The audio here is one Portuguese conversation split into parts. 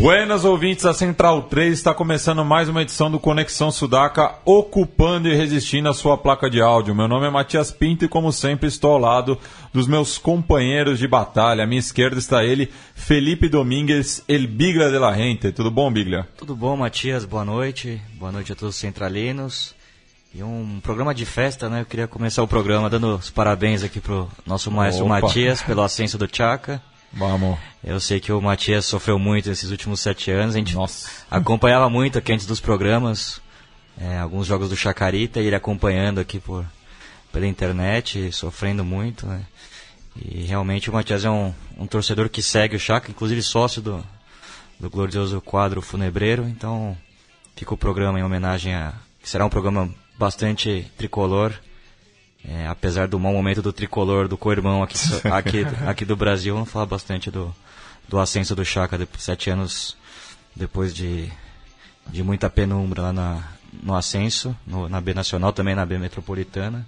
Buenas ouvintes, a Central 3 está começando mais uma edição do Conexão Sudaca, ocupando e resistindo a sua placa de áudio. Meu nome é Matias Pinto e, como sempre, estou ao lado dos meus companheiros de batalha. À minha esquerda está ele, Felipe Domingues, El Bigla de la Gente. Tudo bom, Bigla? Tudo bom, Matias? Boa noite. Boa noite a todos os centralinos. E um programa de festa, né? Eu queria começar o programa dando os parabéns aqui pro nosso maestro Opa. Matias pelo ascenso do Chaca. Vamos. Eu sei que o Matias sofreu muito nesses últimos sete anos. A gente Nossa. acompanhava muito aqui antes dos programas, é, alguns jogos do Chacarita, e ele acompanhando aqui por, pela internet, sofrendo muito. Né? E realmente o Matias é um, um torcedor que segue o Chaca, inclusive sócio do, do glorioso quadro Funebreiro. Então fica o programa em homenagem a. que será um programa bastante tricolor. É, apesar do mau momento do tricolor, do co-irmão aqui, aqui, aqui do Brasil, vamos falar bastante do, do ascenso do Chaka, sete anos depois de, de muita penumbra lá na, no ascenso, no- na B Nacional, também na B Metropolitana.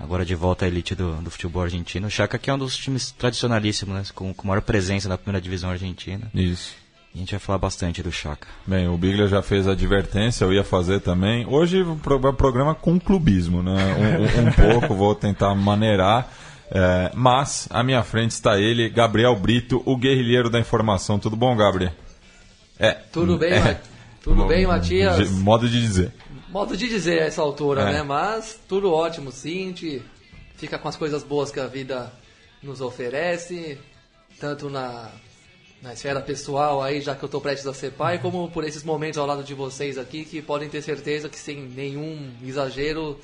Agora de volta à elite do, do futebol argentino. O Chaka que é um dos times tradicionalíssimos, né, com, com maior presença na primeira divisão argentina. Isso. A gente vai falar bastante do Chaka. Bem, o Bigla já fez a advertência, eu ia fazer também. Hoje o pro- é programa com clubismo, né? Um, um- um pouco, vou tentar maneirar. é, mas à minha frente está ele, Gabriel Brito, o guerrilheiro da informação. Tudo bom, Gabriel? É. Tudo bem, é. Ma- tudo bem, Matias? De- Modo de dizer. Modo de dizer a essa altura, É. né? Mas tudo ótimo, sim. Fica com as coisas boas que a vida nos oferece, tanto na, na esfera pessoal aí, já que eu tô prestes a ser pai, como por esses momentos ao lado de vocês aqui, que podem ter certeza que sem nenhum exagero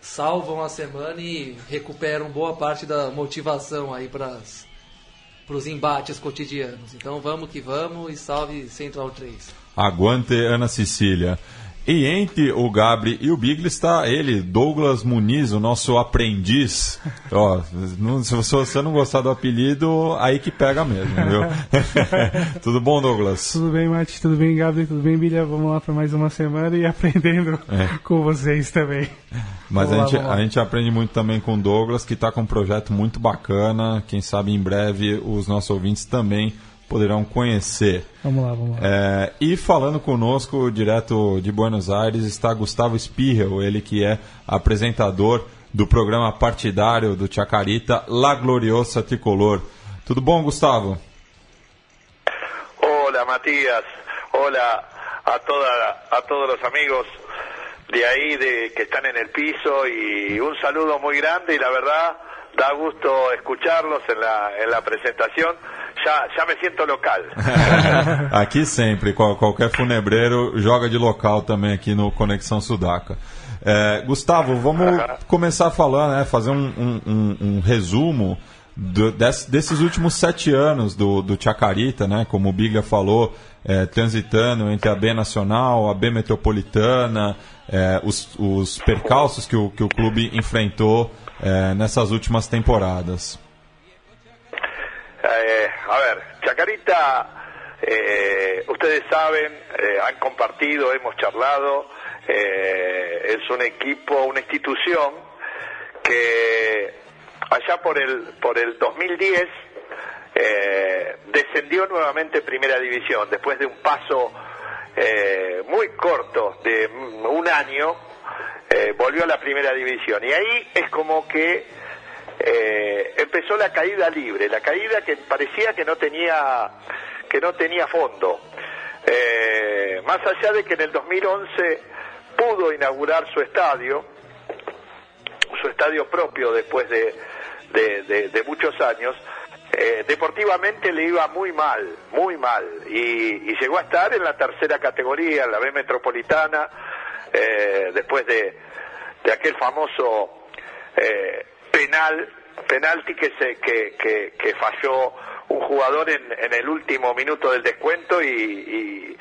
salvam a semana e recuperam boa parte da motivação aí para os embates cotidianos. Então vamos que vamos e salve Central 3. Aguante Ana Cecília. E entre o Gabri e o Bigli está ele, Douglas Muniz, o nosso aprendiz. Ó, não- se você não gostar do apelido, aí que pega mesmo, viu? Tudo bom, Douglas? Tudo bem, Mati? Tudo bem, Gabi? Tudo bem, Bilha? Vamos lá para mais uma semana e aprendendo É. com vocês também. Mas a Vamos gente, lá. a gente aprende muito também com o Douglas, que está com um projeto muito bacana. Quem sabe em breve os nossos ouvintes também poderão conhecer. Vamos lá, vamos lá. É, e falando conosco, direto de Buenos Aires, está Gustavo Spirrel, ele que é apresentador do programa partidário do Chacarita, La Gloriosa Tricolor. Tudo bom, Gustavo? Hola Matías, hola a toda, a todos los amigos de ahí de que están en el piso y un saludo muy grande y la verdad da gusto escucharlos en la, en la presentación. Ya, ya me siento local. aqui sempre, qual- qualquer funebreiro joga de local também aqui no Conexão Sudaca. É, Gustavo, vamos começar falando, né, fazer um, um- um- um resumo do- des- desses últimos sete anos do, do Chacarita, né, como o Biglia falou, é, transitando entre a B Nacional, a B Metropolitana, é, os, os percalços que o, que o clube enfrentou é, nessas últimas temporadas. Eh, a ver, Chacarita, eh, ustedes saben, eh, han compartido, hemos charlado, eh, es un equipo, una institución que allá por el, por el 2010 eh, descendió nuevamente en Primera División, después de un paso muy corto de un año, volvió a la Primera División. Y ahí es como que eh, empezó la caída libre, la caída que parecía que no tenía que no tenía fondo. Eh, más allá de que en el 2011 pudo inaugurar su estadio, su estadio propio después de, de- muchos años, eh, deportivamente le iba muy mal, muy mal, y, llegó a estar en la tercera categoría, en la B Metropolitana, después de, de aquel famoso penal, penalti que, se, que, que, que falló un jugador en, en el último minuto del descuento y, y,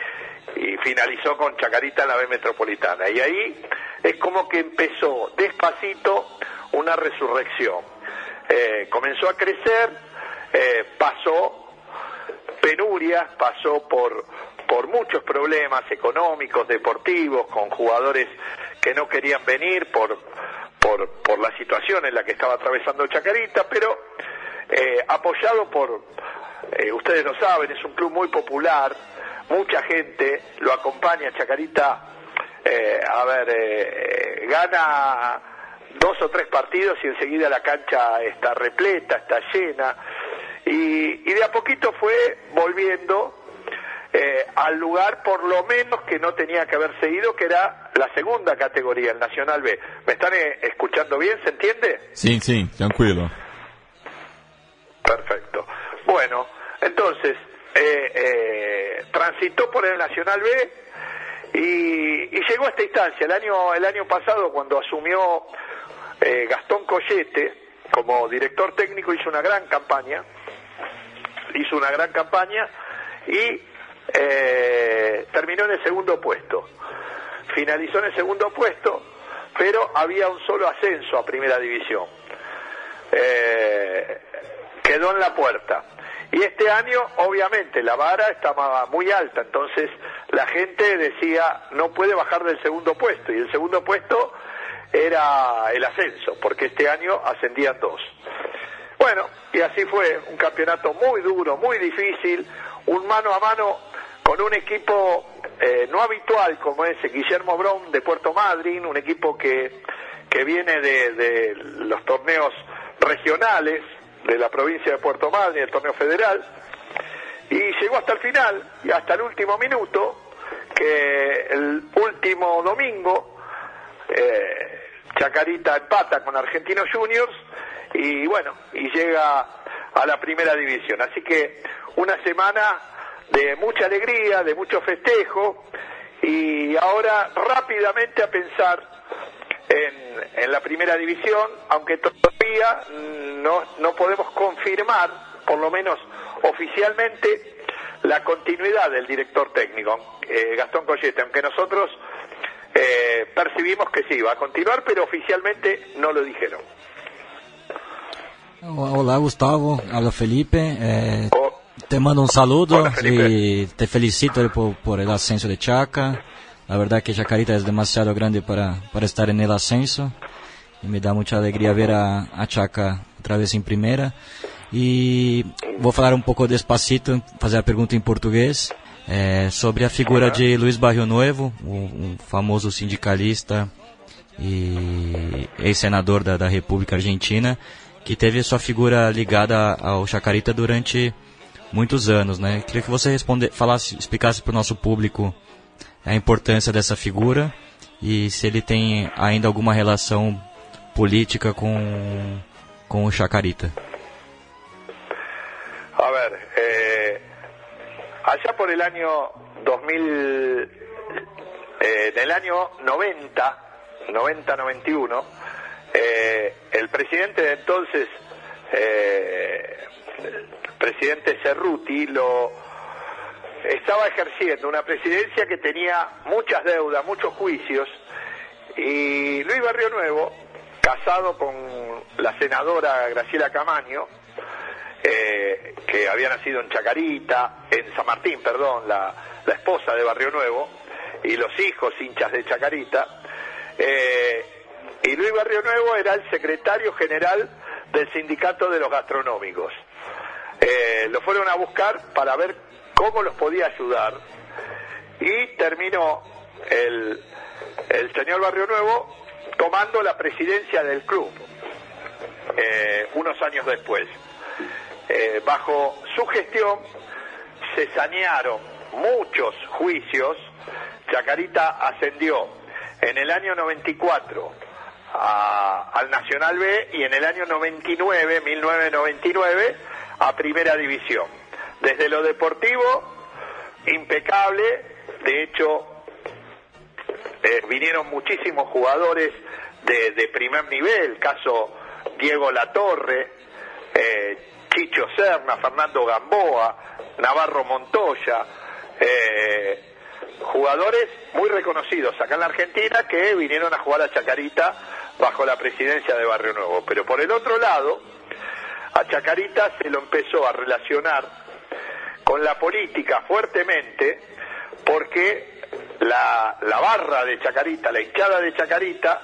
finalizó con Chacarita en la B Metropolitana. Y ahí es como que empezó despacito una resurrección. Eh, comenzó a crecer, eh, pasó penurias, pasó por, por muchos problemas económicos, deportivos, con jugadores que no querían venir por, por, por la situación en la que estaba atravesando Chacarita, pero eh, apoyado por, eh, ustedes lo saben, es un club muy popular, mucha gente lo acompaña, Chacarita, eh, a ver, gana dos o tres partidos y enseguida la cancha está repleta, está llena, y, y de a poquito fue volviendo al lugar por lo menos que no tenía que haberse ido, que era la segunda categoría, el Nacional B. ¿Me están eh, escuchando bien? ¿Se entiende? Sim, sim, tranquilo. Perfecto. Bueno, entonces, eh, eh, transitó por el Nacional B y, y llegó a esta instancia. El año, el año pasado, cuando asumió eh, Gastón Collete como director técnico, hizo una gran campaña, hizo una gran campaña y eh, terminó en el segundo puesto. Finalizó en el segundo puesto, pero había un solo ascenso a primera división. Eh, quedó en la puerta. Y este año, obviamente, la vara estaba muy alta, entonces la gente decía, no puede bajar del segundo puesto, y el segundo puesto era el ascenso, porque este año ascendían dos. Bueno, y así fue, un campeonato muy duro, muy difícil, un mano a mano con un equipo eh, no habitual como es Guillermo Brown de Puerto Madryn, un equipo que, que viene de, de los torneos regionales de la provincia de Puerto Madryn, el torneo federal, y llegó hasta el final, y hasta el último minuto, que el último domingo, eh, Chacarita empata con Argentinos Juniors, y bueno, y llega a la primera división. Así que una semana de mucha alegría, de mucho festejo, y ahora rápidamente a pensar en, en la primera división, aunque todavía no, no podemos confirmar, por lo menos oficialmente, la continuidad del director técnico, eh, Gastón Collete, aunque nosotros eh, percibimos que sí, va a continuar, pero oficialmente no lo dijeron. Olá, Gustavo. Habla Felipe. Eh, te mando un saludo Hola, y te felicito por, por el ascenso de Chaca. La verdad que Chacarita es demasiado grande para, para estar en el ascenso. Y me da mucha alegría ver a, a Chaca otra vez en primera. E vou falar um pouco despacito, fazer a pergunta em português, é, sobre a figura de Luiz Barrio Nuevo, um, um famoso sindicalista e ex-senador da, da República Argentina, que teve sua figura ligada ao Chacarita durante muitos anos, né? Queria que você responde, falasse, explicasse para o nosso público a importância dessa figura e se ele tem ainda alguma relação política com, com o Chacarita. A ver, eh, allá por el año 2000, eh, en el año 90, 90-91, eh, el presidente de entonces, eh, presidente Cerruti, lo estaba ejerciendo una presidencia que tenía muchas deudas, muchos juicios, y Luis Barrio Nuevo, casado con la senadora Graciela Camaño, eh, que había nacido en Chacarita, en San Martín, perdón, la, esposa de Barrio Nuevo, y los hijos hinchas de Chacarita. eh, y Luis Barrio Nuevo era el secretario general del sindicato de los gastronómicos. Eh, lo fueron a buscar para ver cómo los podía ayudar y terminó el, señor Barrio Nuevo tomando la presidencia del club eh, unos años después. Eh, bajo su gestión se sanearon muchos juicios. Chacarita ascendió en el año 94 a- al Nacional B y en el año 99, 1999, a Primera División. Desde lo deportivo, impecable. De hecho, eh, vinieron muchísimos jugadores de, de primer nivel, caso Diego Latorre, eh, Chicho Serna, Fernando Gamboa, Navarro Montoya, eh, jugadores muy reconocidos acá en la Argentina que vinieron a jugar a Chacarita bajo la presidencia de Barrio Nuevo. Pero por el otro lado, a Chacarita se lo empezó a relacionar con la política fuertemente porque la, la barra de Chacarita, la hinchada de Chacarita,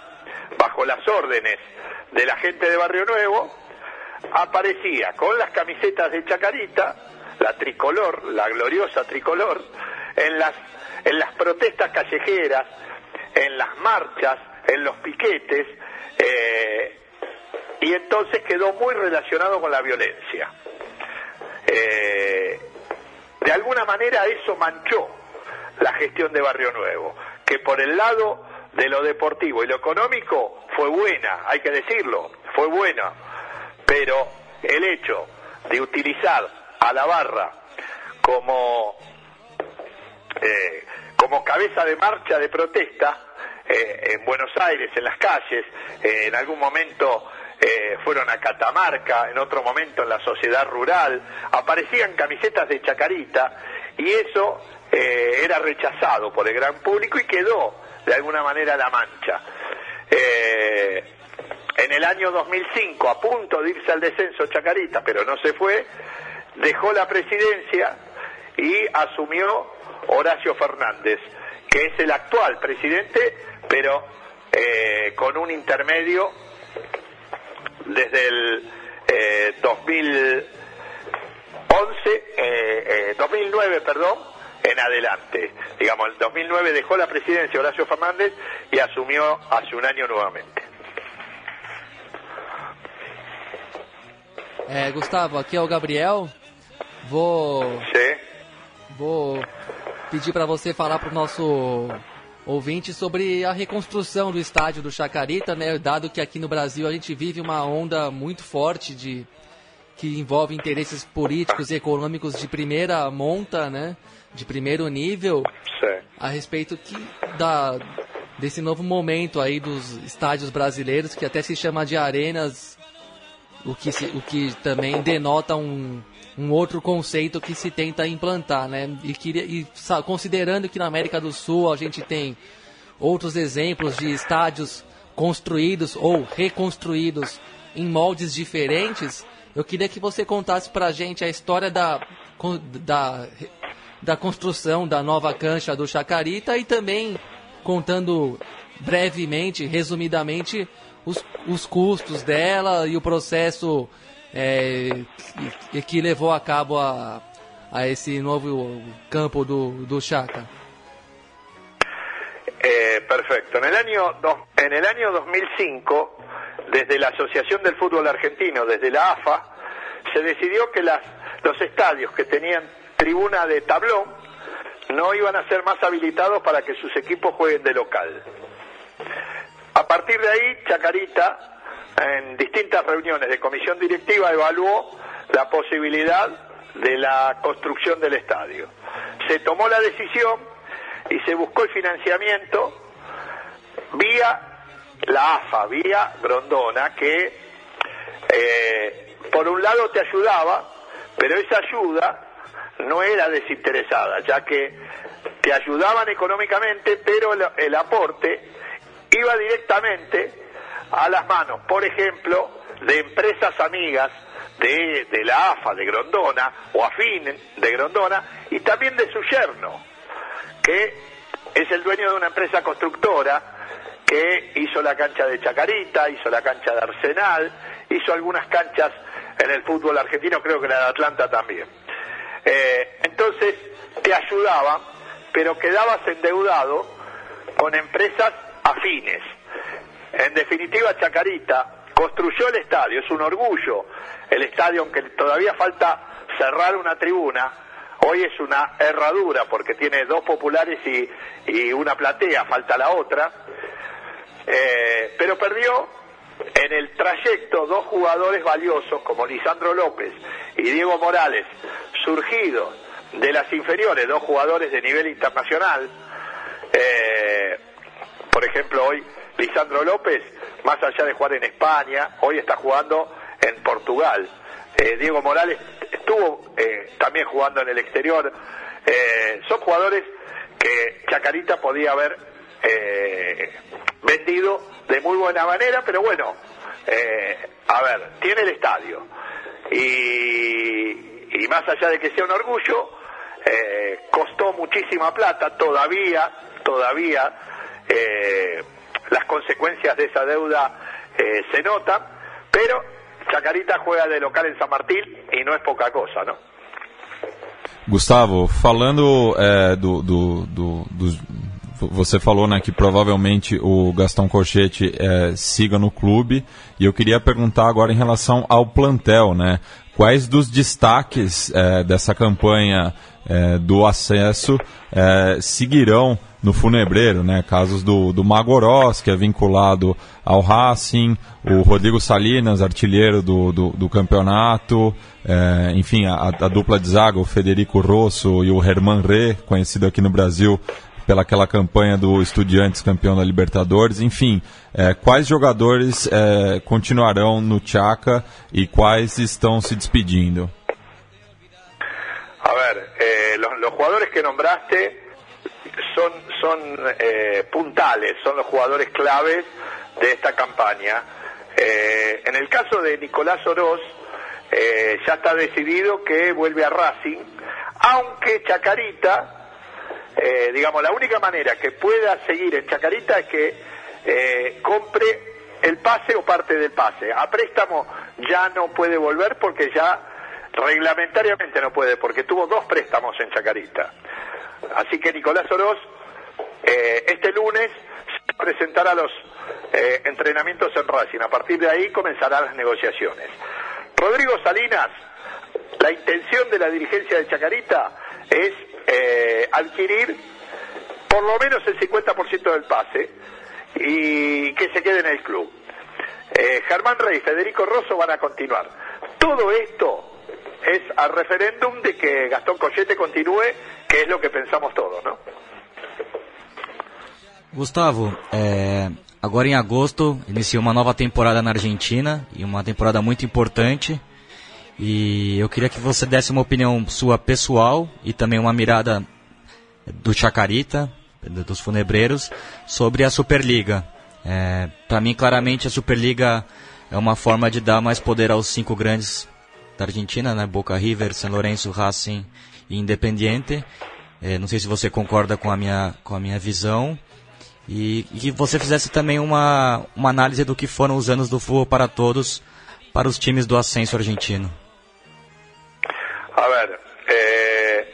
bajo las órdenes de la gente de Barrio Nuevo, aparecía con las camisetas de Chacarita, la tricolor, la gloriosa tricolor, en las, en las protestas callejeras, en las marchas, en los piquetes, eh, y entonces quedó muy relacionado con la violencia. Eh, de alguna manera eso manchó la gestión de Barrio Nuevo, que por el lado de lo deportivo y lo económico fue buena, hay que decirlo, fue buena, pero el hecho de utilizar a la barra como, eh, como cabeza de marcha de protesta eh, en Buenos Aires, en las calles, en algún momento eh, fueron a Catamarca, en otro momento en la sociedad rural, aparecían camisetas de Chacarita y eso eh, era rechazado por el gran público y quedó de alguna manera la mancha. Eh, en el año 2005, a punto de irse al descenso Chacarita, pero no se fue, dejó la presidencia y asumió Horacio Fernández, que es el actual presidente, pero eh, con un intermedio desde el eh, 2011, eh, 2009, perdón, en adelante. Digamos, en 2009 dejó la presidencia Horacio Fernández y asumió hace un año nuevamente. Gustavo, aqui é o Gabriel. Vou, ¿Sí? vou pedir para você falar para o nosso ouvinte sobre a reconstrução do estádio do Chacarita, né? Dado que aqui no Brasil a gente vive uma onda muito forte de que envolve interesses políticos e econômicos de primeira monta, né? De primeiro nível, a respeito que da desse novo momento aí dos estádios brasileiros que até se chama de arenas, o que se- o que também denota um um outro conceito que se tenta implantar, né? E, queria, e considerando que na América do Sul a gente tem outros exemplos de estádios construídos ou reconstruídos em moldes diferentes, eu queria que você contasse pra gente a história da, da, da construção da nova cancha do Chacarita e também contando brevemente, resumidamente, os, os custos dela e o processo é, que, que levou a cabo a, a esse novo campo do, do Chaca. Eh, perfecto. En el año dos- en el año 2005, desde la Asociación del Fútbol Argentino, desde la AFA, se decidió que las, los estadios que tenían tribuna de tablón no iban a ser más habilitados para que sus equipos jueguen de local. A partir de ahí, Chacarita, en distintas reuniones de comisión directiva, evaluó la posibilidad de la construcción del estadio. Se tomó la decisión y se buscó el financiamiento vía la AFA, vía Grondona, que eh, por un lado te ayudaba, pero esa ayuda no era desinteresada, ya que te ayudaban económicamente, pero el, el aporte iba directamente a las manos, por ejemplo, de empresas amigas de, la AFA, de Grondona, o afín de Grondona, y también de su yerno, que es el dueño de una empresa constructora que hizo la cancha de Chacarita, hizo la cancha de Arsenal, hizo algunas canchas en el fútbol argentino, creo que la de Atlanta también. Eh, entonces te ayudaban, pero quedabas endeudado con empresas afines. En definitiva, Chacarita construyó el estadio, es un orgullo el estadio, aunque todavía falta cerrar una tribuna, hoy es una herradura porque tiene dos populares y, una platea, falta la otra, Eh, pero perdió en el trayecto dos jugadores valiosos como Lisandro López y Diego Morales, surgidos de las inferiores, dos jugadores de nivel internacional. Eh, por ejemplo, hoy Lisandro López, más allá de jugar en España, hoy está jugando en Portugal. eh, Diego Morales estuvo eh, también jugando en el exterior. Eh, son jugadores que Chacarita podía haber vendido de muy buena manera, pero bueno, a ver, tiene el estadio. Y, más allá de que sea un orgullo, costó muchísima plata, todavía, todavía las consecuencias de esa deuda eh, se notan, pero Chacarita juega de local en San Martín y no es poca cosa, ¿no? Gustavo, falando é, do, do, do, dos. Você falou né, que provavelmente o Gastão Cochete é, siga no clube, e eu queria perguntar agora em relação ao plantel, né? Quais dos destaques é, dessa campanha é, do acesso é, seguirão no Funebreiro, né? Casos do, do Magorós, que é vinculado ao Racing, o Rodrigo Salinas, artilheiro do, do, do campeonato, é, enfim, a, a, dupla de zaga, o Federico Rosso e o Herman Rê, conhecido aqui no Brasil pela aquela campanha do Estudiantes campeão da Libertadores, enfim, é, quais jogadores é, continuarão no Chaca e quais estão se despedindo? Los, jugadores que nombraste son, son eh, puntales, son los jugadores claves de esta campaña. Eh, en el caso de Nicolás Oroz, eh, ya está decidido que vuelve a Racing, aunque Chacarita, eh, digamos, la única manera que pueda seguir en Chacarita es que compre el pase o parte del pase. A préstamo ya no puede volver porque ya reglamentariamente no puede, porque tuvo dos préstamos en Chacarita. Así que Nicolás Oroz, eh, este lunes, se presentará los eh, entrenamientos en Racing. A partir de ahí comenzarán las negociaciones. Rodrigo Salinas, la intención de la dirigencia de Chacarita es eh, adquirir por lo menos el 50% del pase y que se quede en el club. Germán Rey y Federico Rosso van a continuar. Todo esto es al referéndum de que Gastón Collete continúe, que es lo que pensamos todos, ¿no? Gustavo, é, agora em agosto inicia uma nova temporada na Argentina e uma temporada muito importante. E eu queria que você desse uma opinião sua pessoal e também uma mirada do Chacarita, dos funebreiros, sobre a Superliga. É, Para mim, claramente, a Superliga é uma forma de dar mais poder aos cinco grandes da Argentina, né? Boca River, San Lorenzo, Racing e Independiente. É, não sei se você concorda com a minha, com a minha visão. E, e que você fizesse também uma, uma análise do que foram os anos do futebol para todos para os times do ascenso argentino. A ver, eh,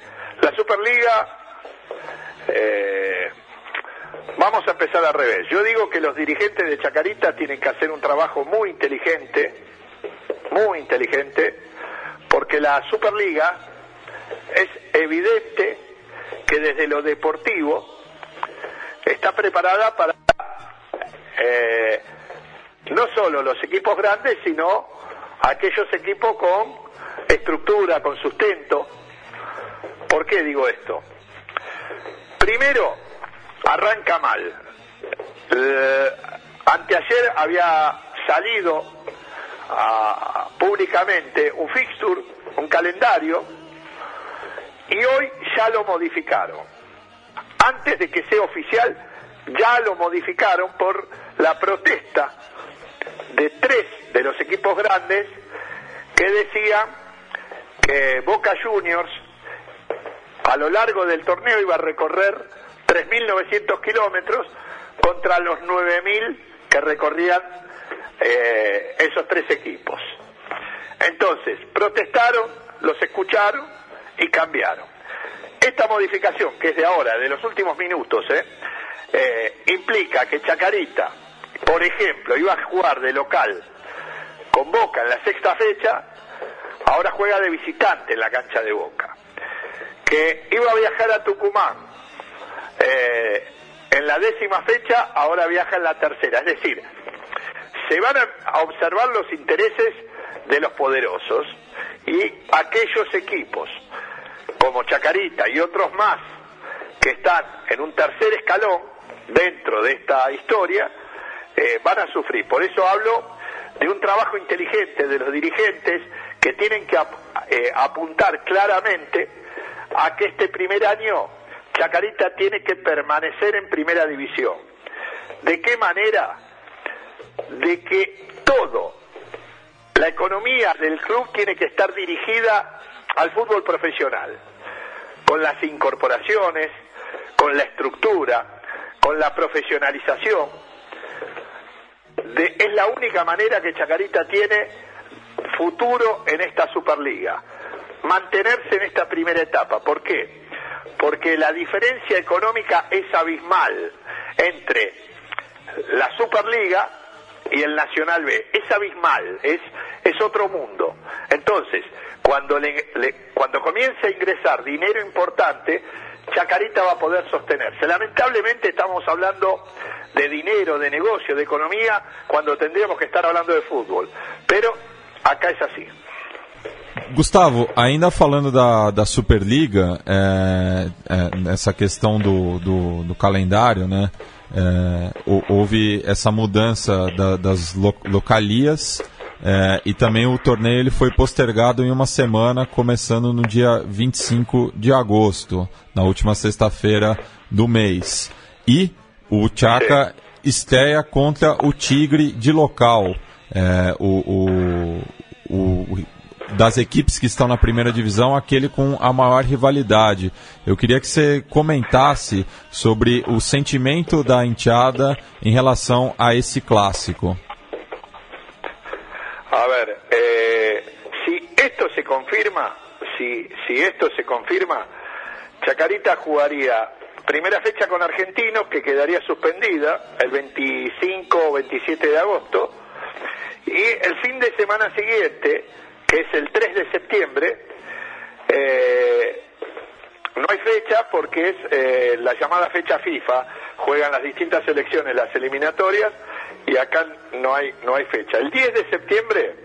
Superliga, eh, vamos a empezar al revés. Yo digo que los dirigentes de Chacarita tienen que hacer un trabajo muy inteligente, muy inteligente, porque la Superliga es evidente que desde lo deportivo está preparada para eh, no solo los equipos grandes, sino aquellos equipos con estructura, con sustento. ¿Por qué digo esto? Primero, arranca mal. Eh, anteayer había salido a, públicamente un fixture, un calendario, y hoy ya lo modificaron. Antes de que sea oficial, ya lo modificaron por la protesta de tres de los equipos grandes que decían que Boca Juniors a lo largo del torneo iba a recorrer 3.900 kilómetros contra los 9.000 que recorrían eh, esos tres equipos. Entonces, protestaron, los escucharon y cambiaron. Esta modificación, que es de ahora, de los últimos minutos, ¿eh? Eh, implica que Chacarita, por ejemplo, iba a jugar de local con Boca en la sexta fecha, ahora juega de visitante en la cancha de Boca. Que iba a viajar a Tucumán en la décima fecha, ahora viaja en la tercera. Es decir, se van a observar los intereses de los poderosos y aquellos equipos como Chacarita y otros más que están en un tercer escalón dentro de esta historia eh, van a sufrir. Por eso hablo de un trabajo inteligente de los dirigentes que tienen que eh, apuntar claramente a que este primer año Chacarita tiene que permanecer en primera división. ¿De qué manera? De que todo, la economía del club tiene que estar dirigida al fútbol profesional, con las incorporaciones, con la estructura, con la profesionalización. es la única manera que Chacarita tiene futuro en esta Superliga. Mantenerse en esta primera etapa. ¿Por qué? Porque la diferencia económica es abismal entre la Superliga y el Nacional B. Es abismal, es, es otro mundo. Entonces, cuando, cuando comience a ingresar dinero importante, Chacarita va a poder sostenerse. Lamentablemente estamos hablando de dinero, de negocio, de economía, cuando tendríamos que estar hablando de fútbol. Pero acá es así. Gustavo, ainda falando da, da Superliga, é, é, essa questão do, do, do calendário, né? É, houve essa mudança da, das lo, localias é, e também o torneio ele foi postergado em uma semana, começando no dia 25 de agosto, na última sexta-feira do mês. E o Chaka estreia contra o Tigre de local. É, o, o, o, das equipes que estão na primeira divisão, aquele com a maior rivalidade. Eu queria que você comentasse sobre o sentimento da enteada em relação a esse clássico. A ver, eh, se confirma, si, si se confirma, Chacarita jugaría primera fecha con Argentinos, que quedaría suspendida el 25 o 27 de agosto, y el fin de semana siguiente, que es el 3 de septiembre, eh, no hay fecha porque es eh, la llamada fecha FIFA, juegan las distintas selecciones las eliminatorias y acá no hay no hay fecha. El 10 de septiembre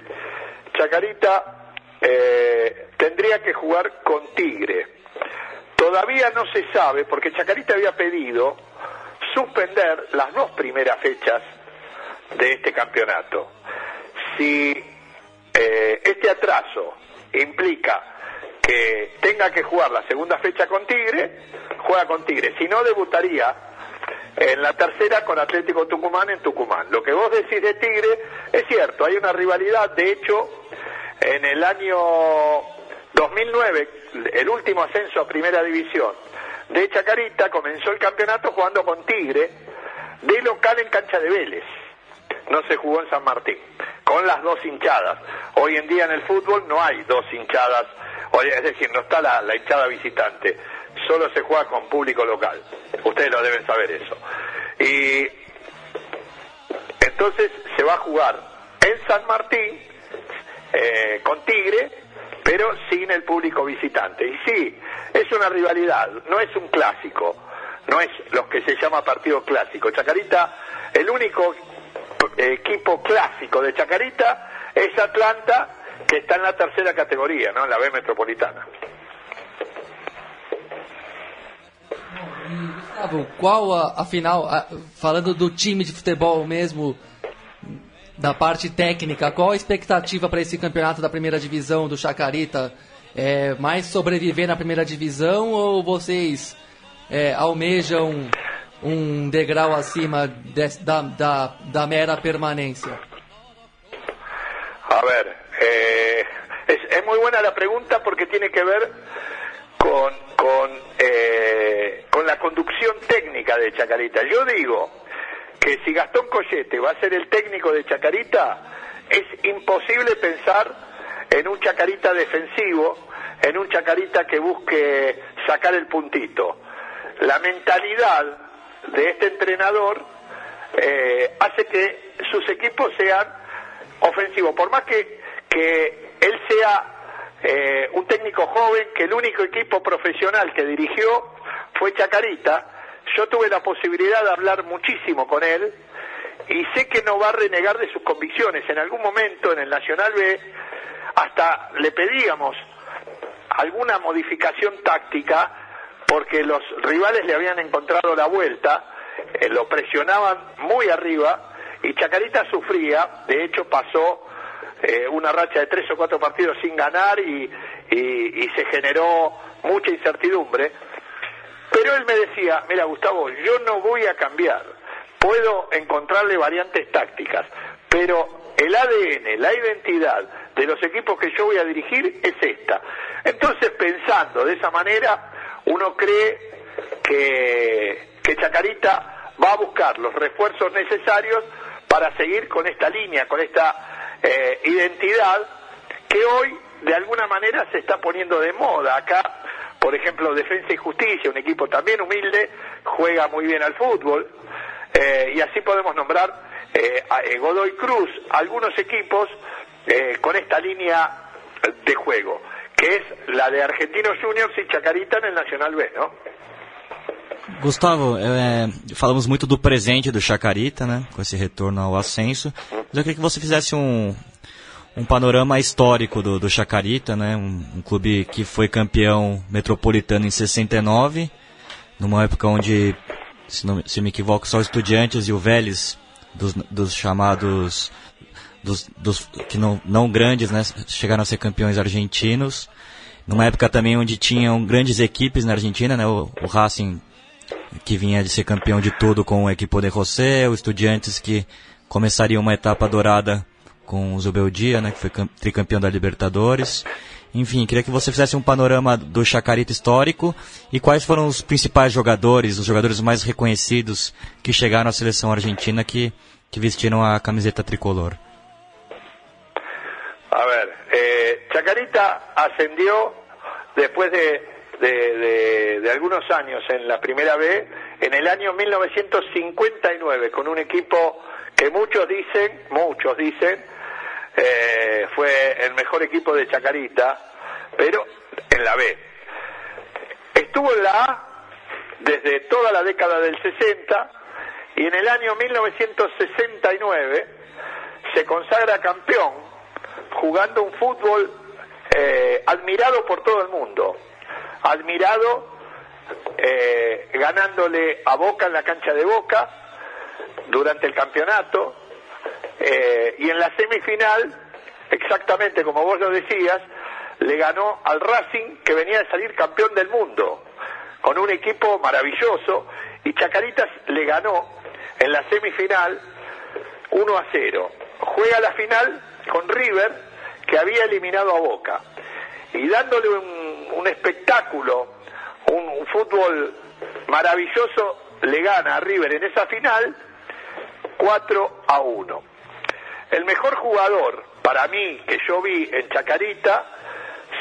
Chacarita eh, tendría que jugar con Tigre. Todavía no se sabe porque Chacarita había pedido suspender las dos primeras fechas de este campeonato. Si eh, este atraso implica que tenga que jugar la segunda fecha con Tigre, juega con Tigre. Si no, debutaría en la tercera con Atlético Tucumán en Tucumán. Lo que vos decís de Tigre es cierto, hay una rivalidad, de hecho, en el año 2009, el último ascenso a Primera División de Chacarita, comenzó el campeonato jugando con Tigre de local en cancha de Vélez. No se jugó en San Martín, con las dos hinchadas. Hoy en día en el fútbol no hay dos hinchadas, es decir, no está la, la hinchada visitante solo se juega con público local. Ustedes lo deben saber eso. Y entonces se va a jugar en San Martín eh, con Tigre, pero sin el público visitante. Y sí, es una rivalidad, no es un clásico, no es lo que se llama partido clásico. Chacarita, el único equipo clásico de Chacarita es Atlanta, que está en la tercera categoría, ¿no? En la B metropolitana. Gustavo, qual, a, afinal, a, falando do time de futebol mesmo, da parte técnica, qual a expectativa para esse campeonato da primeira divisão do Chacarita? É, mais sobreviver na primeira divisão ou vocês é, almejam um degrau acima de, da, da, da, mera permanência? A ver, eh, es, es muy buena la pregunta porque tiene que ver con, con, eh, con la conducción técnica de Chacarita. Yo digo que si Gastón Collete va a ser el técnico de Chacarita, es imposible pensar en un Chacarita defensivo, en un Chacarita que busque sacar el puntito. La mentalidad de este entrenador eh, hace que sus equipos sean ofensivos. Por más que, que él sea eh, un técnico joven que el único equipo profesional que dirigió fue Chacarita. Yo tuve la posibilidad de hablar muchísimo con él y sé que no va a renegar de sus convicciones. En algún momento en el Nacional B hasta le pedíamos alguna modificación táctica porque los rivales le habían encontrado la vuelta, eh, lo presionaban muy arriba y Chacarita sufría, de hecho pasó eh, una racha de tres o cuatro partidos sin ganar y, se generó mucha incertidumbre. Pero él me decía, mira Gustavo, yo no voy a cambiar, puedo encontrarle variantes tácticas, pero el ADN, la identidad de los equipos que yo voy a dirigir es esta. Entonces, pensando de esa manera, uno cree que, Chacarita va a buscar los refuerzos necesarios para seguir con esta línea, con esta eh, identidad que hoy de alguna manera se está poniendo de moda. Acá, por ejemplo, Defensa y Justicia, un equipo también humilde, juega muy bien al fútbol, eh, y así podemos nombrar eh, a eh, Godoy Cruz, algunos equipos eh, con esta línea de juego, que es la de Argentinos Juniors y Chacarita en el Nacional B, ¿no? Gustavo, é, falamos muito do presente do Chacarita, né? Com esse retorno ao ascenso. Mas eu queria que você fizesse um, um panorama histórico do, do Chacarita, né? Um, um, clube que foi campeão metropolitano em 69, numa época onde, se não se me equivoco, só Estudiantes e o Vélez, dos, dos chamados, dos, dos, que não, não grandes, né? Chegaram a ser campeões argentinos. Numa época também onde tinham grandes equipes na Argentina, né? O, o Racing que vinha de ser campeão de tudo com o Equipo de José, o Estudiantes que começaria uma etapa dourada com o Zubeldia, né, que foi tricampeão da Libertadores. Enfim, queria que você fizesse um panorama do Chacarita histórico e quais foram os principais jogadores, os jogadores mais reconhecidos que chegaram à seleção argentina que, que vestiram a camiseta tricolor. Chacarita ascendió después de algunos años en la Primera B, en el año 1959, con un equipo que muchos dicen, muchos dicen, eh, fue el mejor equipo de Chacarita, pero en la B. Estuvo en la A desde toda la década del 60 y en el año 1969 se consagra campeón jugando un fútbol eh, admirado por todo el mundo admirado, eh, ganándole a Boca en la cancha de Boca durante el campeonato eh, y en la semifinal, exactamente como vos lo decías, le ganó al Racing que venía de salir campeón del mundo con un equipo maravilloso y Chacaritas le ganó en la semifinal 1 a 0. Juega la final con River que había eliminado a Boca y dándole un, espectáculo, un, un, fútbol maravilloso, le gana a River en esa final 4 a 1. El mejor jugador para mí que yo vi en Chacarita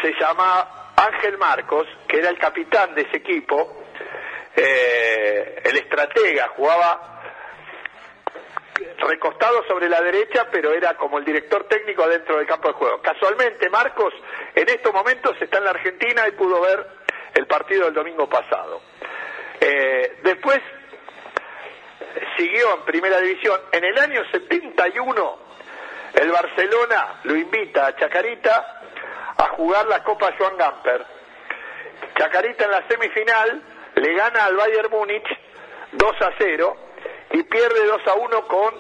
se llama Ángel Marcos, que era el capitán de ese equipo, eh, el estratega, jugaba recostado sobre la derecha, pero era como el director técnico dentro del campo de juego. Casualmente, Marcos en estos momentos está en la Argentina y pudo ver el partido del domingo pasado. Eh, después siguió en primera división. En el año 71, el Barcelona lo invita a Chacarita a jugar la Copa Joan Gamper. Chacarita en la semifinal le gana al Bayern Múnich 2 a 0 y pierde 2 a 1 con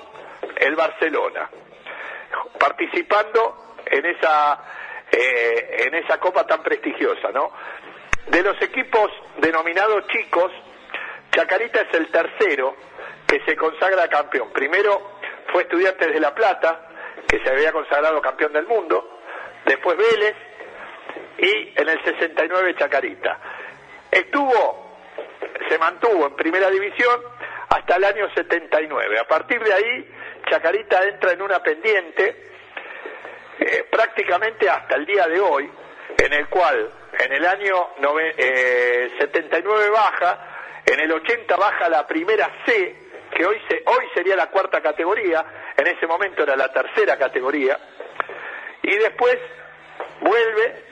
el Barcelona, participando en esa, eh, en esa copa tan prestigiosa, ¿no? De los equipos denominados chicos, Chacarita es el tercero que se consagra campeón. Primero fue Estudiantes de La Plata, que se había consagrado campeón del mundo, después Vélez y en el 69 Chacarita. Estuvo, se mantuvo en primera división hasta el año 79. A partir de ahí, Chacarita entra en una pendiente eh, prácticamente hasta el día de hoy, en el cual en el año eh, 79 baja, en el 80 baja la primera C, que hoy, hoy sería la cuarta categoría, en ese momento era la tercera categoría, y después vuelve,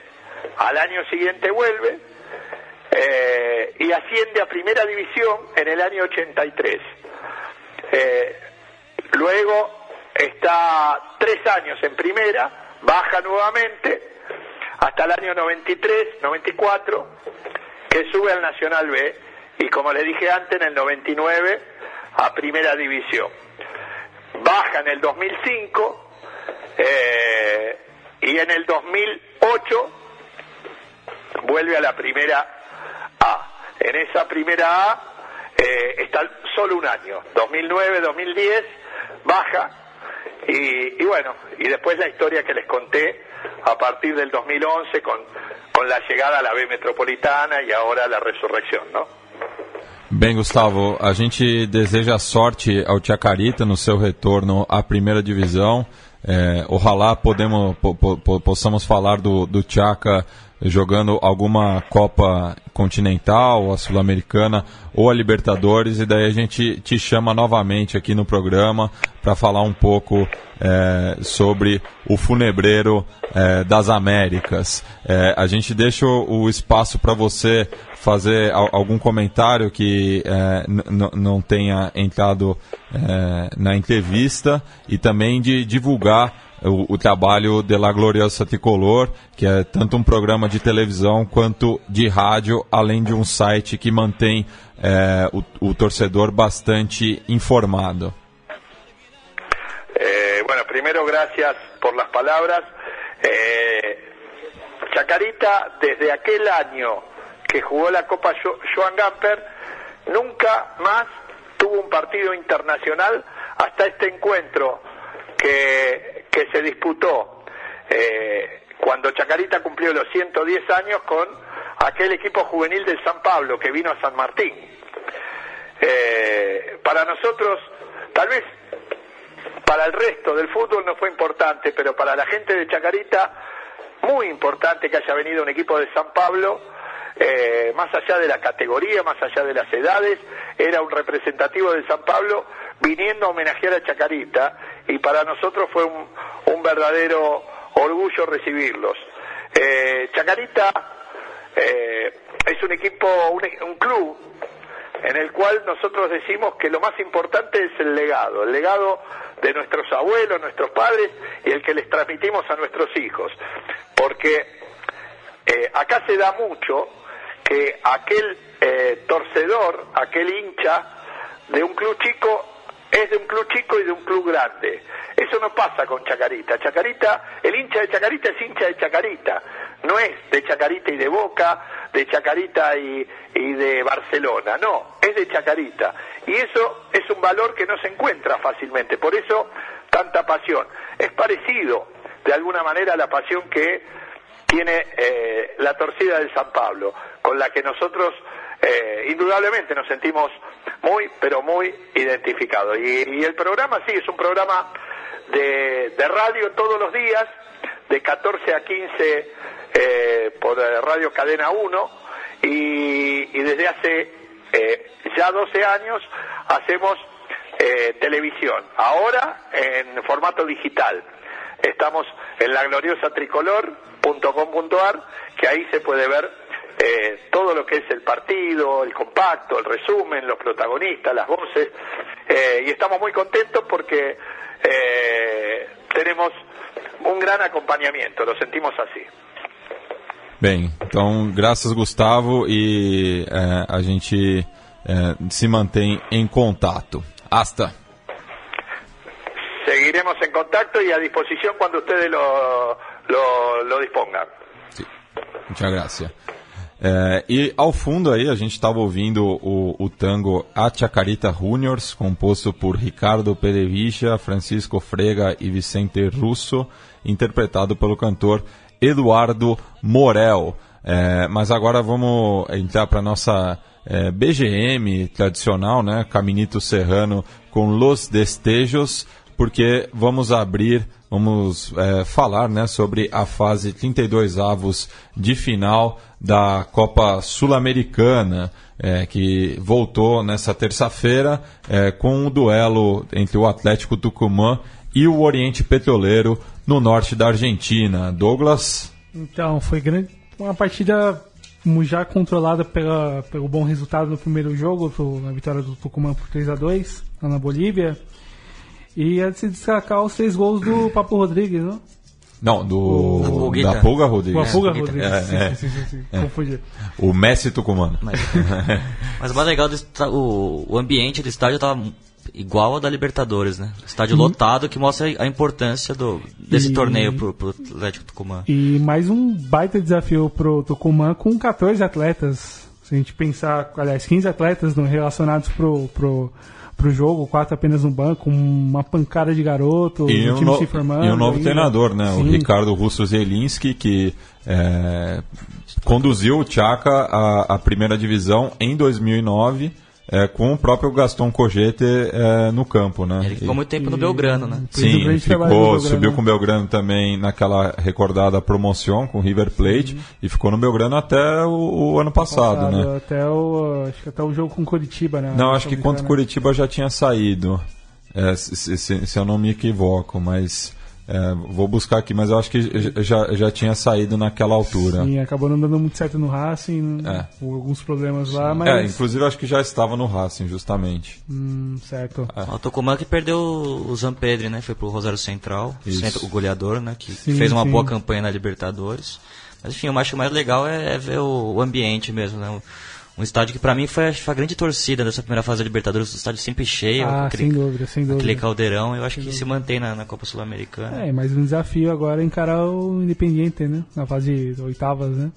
al año siguiente vuelve, eh, y asciende a primera división en el año 83. Eh, luego está tres años en primera, baja nuevamente hasta el año 93, 94, que sube al Nacional B y como le dije antes, en el 99 a primera división. Baja en el 2005 Eh, y en el 2008 vuelve a la primera A. En esa primera A eh, está solo un año, 2009, 2010, baja y, bueno, y después la historia que les conté a partir del 2011 con, con la llegada a la B metropolitana y ahora la resurrección, ¿no? Bem, Gustavo, a gente deseja sorte ao Chacarita no seu retorno à primeira divisão. É, ojalá podemos, po, po, possamos falar do, do Chaca jogando alguma Copa Continental, a Sul-Americana ou a Libertadores, e daí a gente te chama novamente aqui no programa para falar um pouco é, sobre o funebreiro é, das Américas. É, a gente deixa o, o espaço para você fazer algum comentário que é, não tenha entrado é, na entrevista e também de divulgar o, o, trabalho de La Gloriosa Tricolor, que é tanto um programa de televisão quanto de rádio, além de um site que mantém é, o, o, torcedor bastante informado. Eh, bueno, primero gracias por las palabras. Eh, Chacarita, desde aquel año que jugó la Copa Joan Gamper, nunca más tuvo un partido internacional hasta este encuentro que, que se disputó eh, cuando Chacarita cumplió los 110 años con aquel equipo juvenil del San Pablo que vino a San Martín. Eh, para nosotros, tal vez para el resto del fútbol no fue importante, pero para la gente de Chacarita, muy importante que haya venido un equipo de San Pablo, eh, más allá de la categoría, más allá de las edades, era un representativo de San Pablo viniendo a homenajear a Chacarita y para nosotros fue un, verdadero orgullo recibirlos. Eh, Chacarita eh, es un equipo, un, un club en el cual nosotros decimos que lo más importante es el legado, el legado de nuestros abuelos, nuestros padres y el que les transmitimos a nuestros hijos. Porque eh, acá se da mucho que aquel eh, torcedor, aquel hincha de un club chico es de un club chico y de un club grande. Eso no pasa con Chacarita. Chacarita, el hincha de Chacarita es hincha de Chacarita, no es de Chacarita y de Boca, de Chacarita y, y de Barcelona, no, es de Chacarita. Y eso es un valor que no se encuentra fácilmente, por eso tanta pasión. Es parecido, de alguna manera, a la pasión que tiene eh, la torcida del San Pablo, con la que nosotros eh, indudablemente nos sentimos muy, pero muy identificados. Y, y, el programa sí, es un programa de, radio todos los días, de 14 a 15 eh, por Radio Cadena 1, y, y desde hace eh, ya 12 años hacemos eh, televisión, ahora en formato digital. Estamos en la tricolor.com.ar, que ahí se puede ver eh, todo lo que es el partido, el compacto, el resumen, los protagonistas, las voces, eh, y estamos muy contentos porque eh, tenemos um grande acompanhamento, lo sentimos assim. Bem, então, graças Gustavo e é, a gente se mantém em contato. Hasta. Seguiremos en contacto y a disposición cuando ustedes lo, lo, lo dispongan. Sí. Muchas gracias. É, e ao fundo aí a gente estava ouvindo o, o tango A Chacarita Juniors, composto por Ricardo Perevicha, Francisco Frega e Vicente Russo, interpretado pelo cantor Eduardo Morel. É, mas agora vamos entrar para nossa é, BGM tradicional, né? Caminito Serrano com Los Destejos, porque vamos abrir, vamos é, falar né, sobre a fase 32 avos de final da Copa Sul-Americana, é, que voltou nessa terça-feira é, com um duelo entre o Atlético Tucumã e o Oriente Petroleiro no norte da Argentina. Douglas? Então, foi grande, uma partida já controlada pela, pelo bom resultado no primeiro jogo, na vitória do Tucumã por 3 a 2 lá na Bolívia. E é de se destacar os três gols do Papo Rodrigues, não? Não, do. O, da Pulga Rodrigues. O Pulga Rodrigues. É, sim, sim, sim, é. Confundi. O Messi Tucumano. Mas, mas o mais legal, do, o, o ambiente do estádio estava igual ao da Libertadores, né? Estádio lotado que mostra a importância do, desse E- torneio pro, pro Atlético Tucumã. E mais um baita desafio pro Tucumã com 14 atletas. Se a gente pensar, aliás, 15 atletas relacionados pro, pro, pro jogo, quatro apenas no banco, uma pancada de garoto, E o um, time no- se formando. e um novo ainda. treinador, né? O Sim. Ricardo Russo Zelinski, que é, conduziu o Tchaka à, à primeira divisão em 2009, é, com o próprio Gaston Cogete é, no campo, né? Ele ficou E- muito tempo no Belgrano, né? Sim, no ficou, Belgrano. subiu com o Belgrano também naquela recordada promoção com o River Plate e ficou no Belgrano até o, o ano passado, né? Até o, acho que até o jogo com Curitiba, né? Não, acho que contra o. Curitiba já tinha saído. É, se, se- se eu não me equivoco, mas é, vou buscar aqui, mas eu acho que já, já tinha saído naquela altura. Sim, acabou não dando muito certo no Racing, É. com alguns problemas lá, É, mas... inclusive eu acho que já estava no Racing, justamente. Hum, certo. O Tucumã que perdeu o Zampedri, né? Foi pro Rosário Central, centro- o goleador, né? Que Sim, fez uma sim. boa campanha na Libertadores. Mas enfim, eu acho que o mais legal é, é ver o, o ambiente mesmo, né? Um estádio que pra mim foi, foi a grande torcida dessa primeira fase da Libertadores, o estádio sempre cheio, Ah, aquele, sem dúvida, sem aquele dúvida. caldeirão, eu acho que se mantém na, na Copa Sul-Americana. É, mais um desafio agora é encarar o Independiente, né? Na fase de oitavas, né?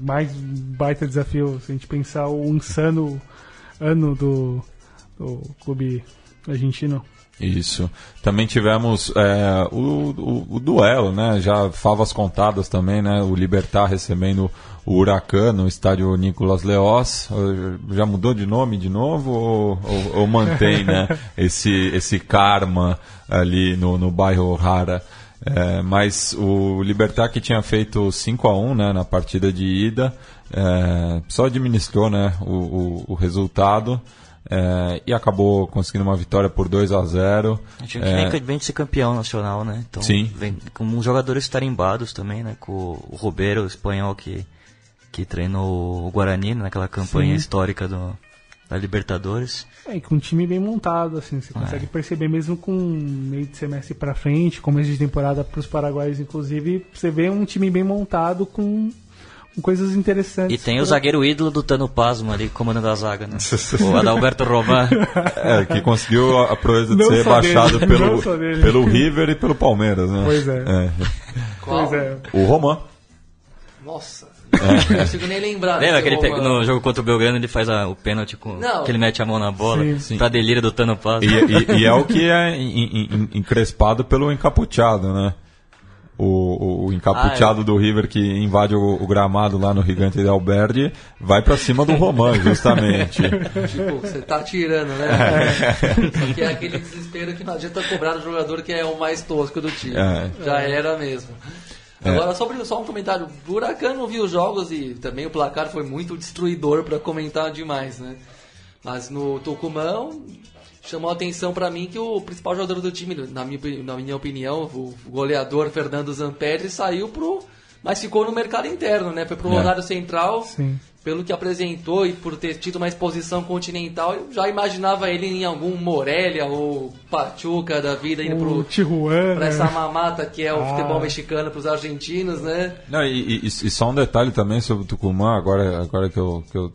Mais um baita desafio, se a gente pensar o insano ano do, do clube argentino. Isso. Também tivemos é, o, o, o duelo, né? Já favas contadas também, né? O Libertar recebendo o Huracan no estádio Nicolas Leoz. Eh, Já mudou de nome de novo ou, ou- ou mantém, né? Esse, esse karma ali no, no bairro Rara. É, mas o Libertar que tinha feito 5 a 1 né, na partida de ida, é, só administrou né, o, o, o resultado é, e acabou conseguindo uma vitória por 2 a 0 A gente vem, vem de ser campeão nacional, né? Então, Sim. Vem com uns jogadores tarimbados também, né? Com o Robeiro, o espanhol que, que treinou o Guarani naquela campanha Sim. histórica do, da Libertadores. É, e com um time bem montado, assim, você consegue perceber mesmo com meio de semestre pra frente, começo de temporada pros paraguaios, inclusive, você vê um time bem montado com, com coisas interessantes. E tem o pra- zagueiro ídolo do Tano Pasmo ali comandando a zaga, né? o Adalberto Roman. É, que conseguiu a a proeza de Não ser rebaixado dele, pelo, pelo River e pelo Palmeiras, né? Pois é. Qual? Pois é. O Roman. Nossa, não consigo nem lembrar. Lembra que ele pega- Romano. no jogo contra o Belgrano ele faz a- o pênalti com Não. que ele mete a mão na bola Sim. Sim. pra delírio do Tano Pasmo. E, e- e é o que é en- en- encrespado pelo encapuchado, né? O, o- o encapuchado do River que invade o, o gramado lá no Gigante de Alberdi vai pra cima do Roman, justamente. Tipo, você tá tirando, né? Só que é aquele desespero que não adianta cobrar do jogador que é o mais tosco do time. É. Já era mesmo. Agora, sobre só um comentário. O Huracan não viu os jogos e também o placar foi muito destruidor pra comentar demais, né? Mas no Tucumã chamou a atenção pra mim que o principal jogador do time, na minha, na minha opinião, o goleador Fernando Zampedri saiu pro. Mas ficou no mercado interno, né? Foi pro É. Rosário Central. Sim. Pelo que apresentou e por ter tido uma exposição continental, eu já imaginava ele em algum Morelia ou Pachuca da vida indo O pro, Tijuana. pra essa mamata que é o Ah. futebol mexicano pros argentinos, né? Não, e, e- e só um detalhe também sobre o Tucumã, agora, agora que, eu, que eu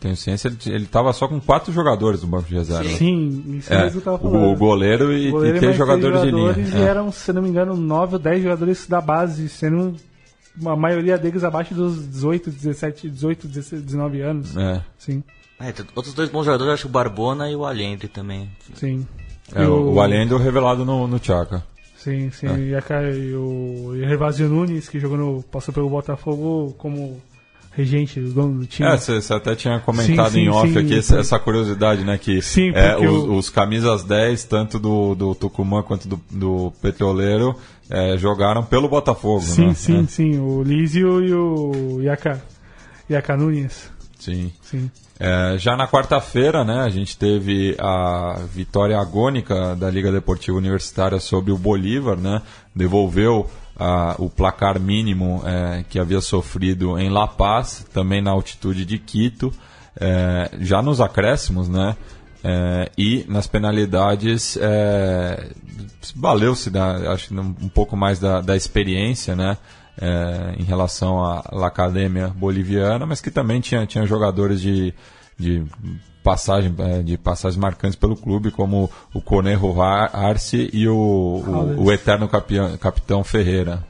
tenho ciência, ele, ele tava só com quatro jogadores no banco de reserva. Sim, isso É, mesmo que eu tava o, falando. o goleiro e, O goleiro e três três jogadores, de jogadores linha. E É. eram, se não me engano, 9 ou 10 jogadores da base, sendo a maioria deles abaixo dos 18, 17, 18, 16, 19 anos. É. Sim, É, outros dois bons jogadores, eu acho o Barbona e o Allende também. sim. É, E o, o Allende revelado no, no Chaka. Sim, sim. É. E, a, e o e o Gervásio Nunes, que jogou no, passou pelo Botafogo como regente, dono do time. É, você até tinha comentado Sim, sim, em off sim, aqui sim. essa, essa curiosidade, né? Que Sim, é, porque os, o- os camisas 10, tanto do, do Tucumã quanto do, do Petroleiro, é, jogaram pelo Botafogo, sim, né? sim, É, sim. O Lísio e o Yaka Nunes. sim. Sim. É, já na quarta-feira, né, a gente teve a vitória agônica da Liga Deportiva Universitária sobre o Bolívar, né, devolveu o placar mínimo é, que havia sofrido em La Paz, também na altitude de Quito, é, já nos acréscimos, né, é, e nas penalidades é, valeu-se, da- acho um pouco mais da, da experiência, né, é, em relação à à academia boliviana, mas que também tinha, tinha jogadores de, de passagem é, de passagens marcantes pelo clube, como o Conejo Arce e o, o, o eterno capitão Ferreira.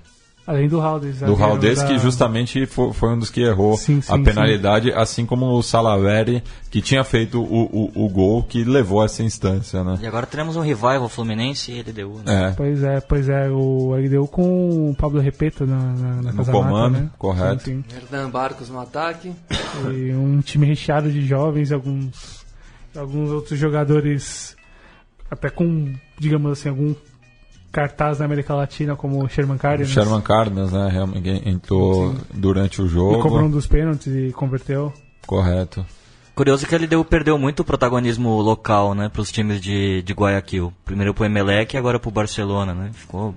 Além do Haldes. Do Haldes, da... que justamente foi, foi, um dos que errou sim, sim, a penalidade, sim. assim como o Salaveri, que tinha feito o, o, o, gol que levou a essa instância, né? E agora teremos um revival Fluminense e LDU, né? É. Pois é, pois é, o LDU com o Pablo Repeto na, na, na No comando, né? correto. Sim, Hernan Barcos no ataque. E um time recheado de jovens, alguns, alguns outros jogadores até com, digamos assim, algum cartaz na América Latina como o Sherman Cárdenas. Sherman Cárdenas, né? Realmente entrou Sim. durante o jogo. E cobrou um dos pênaltis e converteu. Correto. Curioso que ele deu, perdeu muito o protagonismo local, né, para os times de, de Guayaquil. Primeiro pro Emelec e agora pro Barcelona, né? Ficou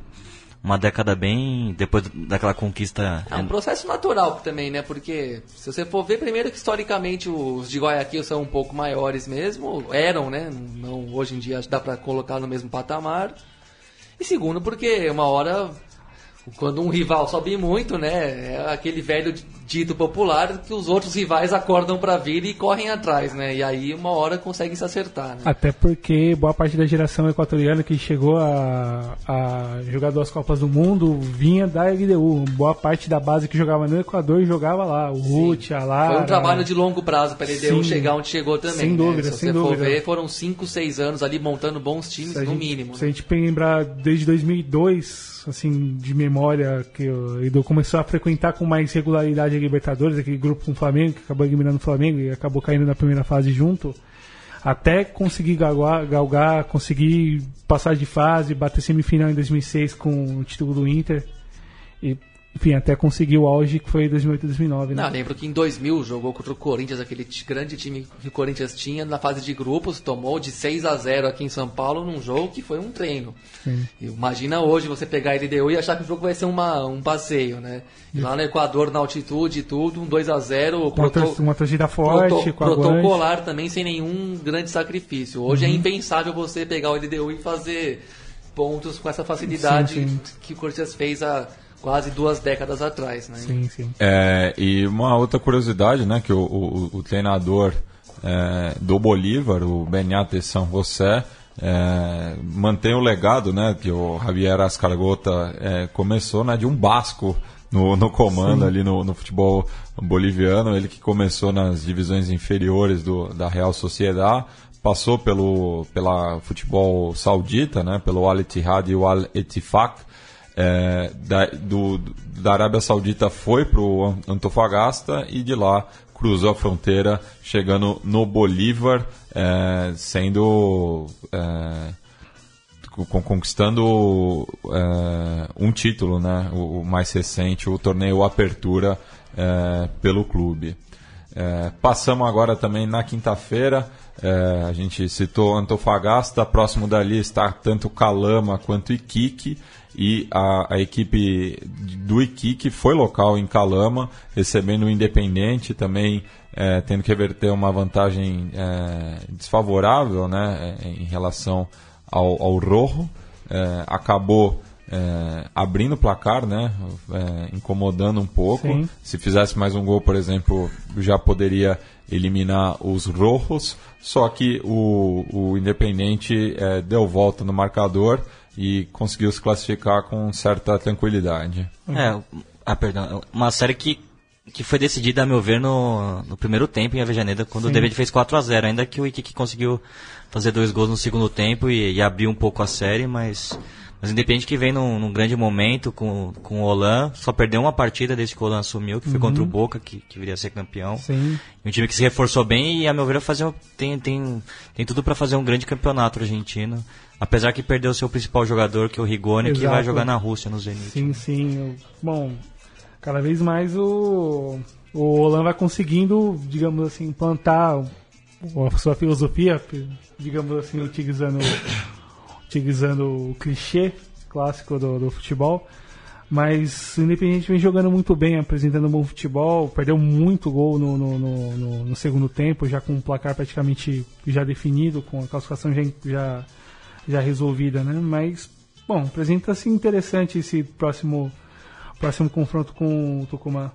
uma década bem depois daquela conquista. É um processo natural também, né? Porque se você for ver, primeiro que historicamente os de Guayaquil são um pouco maiores mesmo, eram, né? Não hoje em dia dá para colocar no mesmo patamar. E segundo, porque uma hora, quando um rival sobe muito, né? É aquele velho dito popular que os outros rivais acordam para vir e correm atrás, né? E aí uma hora conseguem se acertar. Né? Até porque boa parte da geração equatoriana que chegou a, a jogar duas Copas do Mundo vinha da LDU. Boa parte da base que jogava no Equador jogava lá. O Ruth, a Lara. Foi um trabalho de longo prazo para a LDU Sim. chegar onde chegou também. Sem né? dúvida, Se sem dúvida. for ver, foram 5, 6 anos ali montando bons times, no gente, mínimo. Se a né? gente lembrar desde 2002 assim, de memória, que o Edu começou a frequentar com mais regularidade a Libertadores, aquele grupo com o Flamengo, que acabou eliminando o Flamengo e acabou caindo na primeira fase junto, até conseguir galgar, galgar conseguir passar de fase, bater semifinal em 2006 com o título do Inter. E enfim, até conseguiu o auge que foi 2008 2009, né? Não, lembro que em 2000 jogou contra o Corinthians, aquele grande time que o Corinthians tinha na fase de grupos, tomou de 6 a 0 aqui em São Paulo num jogo que foi um treino. Sim. Imagina hoje você pegar a LDU e achar que o jogo vai ser uma, um passeio, né? E lá no Equador, na altitude e tudo, um 2 a 0 Com uma, proto- uma torcida forte, proto- a protocolar também, sem nenhum grande sacrifício. Hoje Uhum. é impensável você pegar o LDU e fazer pontos com essa facilidade Sim, sim. que o Corinthians fez há quase duas décadas atrás, né? Sim, sim. É, e uma outra curiosidade, né, que o, o- o treinador é, do Bolívar, o Benhate São José, é, mantém o legado, né, que o Javier Ascargota é, começou, né, de um basco no, no comando ali no, no futebol boliviano, ele que começou nas divisões inferiores do, da Real Sociedad, passou pelo pela futebol saudita, né, pelo Al Ittihad e o Al Ettifaq, é, da, do, da Arábia Saudita foi para o Antofagasta e de lá cruzou a fronteira, chegando no Bolívar, é, sendo é, con- conquistando é, um título, né, o, o mais recente, o torneio Apertura é, pelo clube. É, passamos agora também na quinta-feira. a gente citou Antofagasta, próximo dali está tanto Calama quanto Iquique. E a, a equipe do Iquique foi local em Calama, recebendo o Independente, também é, tendo que reverter uma vantagem é, desfavorável né, em relação ao, ao Rojo. É, acabou é, abrindo o placar, né, é, incomodando um pouco. Sim. Se fizesse mais um gol, por exemplo, já poderia eliminar os rojos. Só que o, o Independente é, deu volta no marcador e conseguiu se classificar com certa tranquilidade. É, ah, perdão. Uma série que, que foi decidida, a meu ver, no, no primeiro tempo em Avejaneda, quando o David fez 4 a 0 Ainda que o Iquique conseguiu fazer dois gols no segundo tempo e, e abrir um pouco a série, mas. Mas independente que vem num, num grande momento com, com o Olan, só perdeu uma partida desde que o Olan assumiu, que foi contra o Boca, que, que viria a ser campeão. Sim. Um time que se reforçou bem e, a meu ver, fazer, um- tem, tem, tem tudo para fazer um grande campeonato argentino. Apesar que perdeu o seu principal jogador, que é o Rigoni, que Exato. vai jogar na Rússia, no Zenit. Sim, sim. Eu- Bom, cada vez mais o, o Olan vai conseguindo, digamos assim, implantar a sua filosofia, digamos assim, utilizando, utilizando o clichê clássico do, do futebol. Mas o Independente vem jogando muito bem, apresentando um bom futebol, perdeu muito gol no, no, no, no- segundo tempo, já com o placar praticamente já definido, com a classificação já, já, já resolvida, né? Mas, bom, apresenta-se interessante esse próximo, próximo confronto com o Tucumã.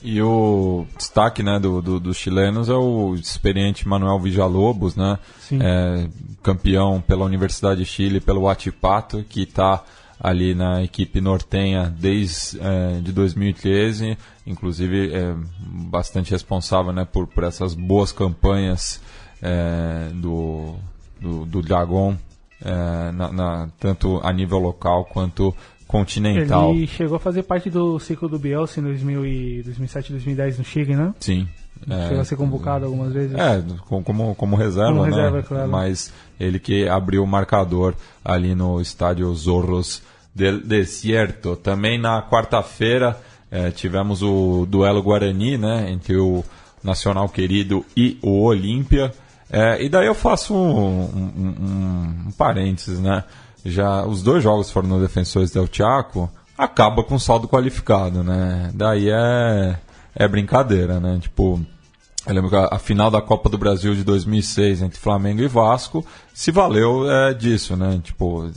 E o destaque né, do, do, dos chilenos é o experiente Manuel Villalobos, né? É, campeão pela Universidade de Chile, pelo Huachipato, que está ali na equipe nortenha desde é, de 2013, inclusive é bastante responsável né, por, por essas boas campanhas é, do, do, do Dragon, é, na, na- tanto a nível local quanto continental. Ele chegou a fazer parte do ciclo do Bielsa em 2000 e 2007 2010 no Chile, né? Sim. é, Chegou a ser convocado algumas vezes. É, com- como, como reserva, Como né? reserva, claro. Mas ele que abriu o marcador ali no estádio Zorros del Desierto. Também na quarta-feira eh, tivemos o duelo Guarani, né? Entre o Nacional Querido e o Olímpia. Eh, e daí eu faço um, um, um- um parênteses, né? Já os dois jogos foram no Defensores del Chaco, acaba com saldo qualificado, né? Daí é, é brincadeira, né? Tipo, eu lembro que a, a final da Copa do Brasil de 2006 entre Flamengo e Vasco se valeu é, disso, né? Tipo,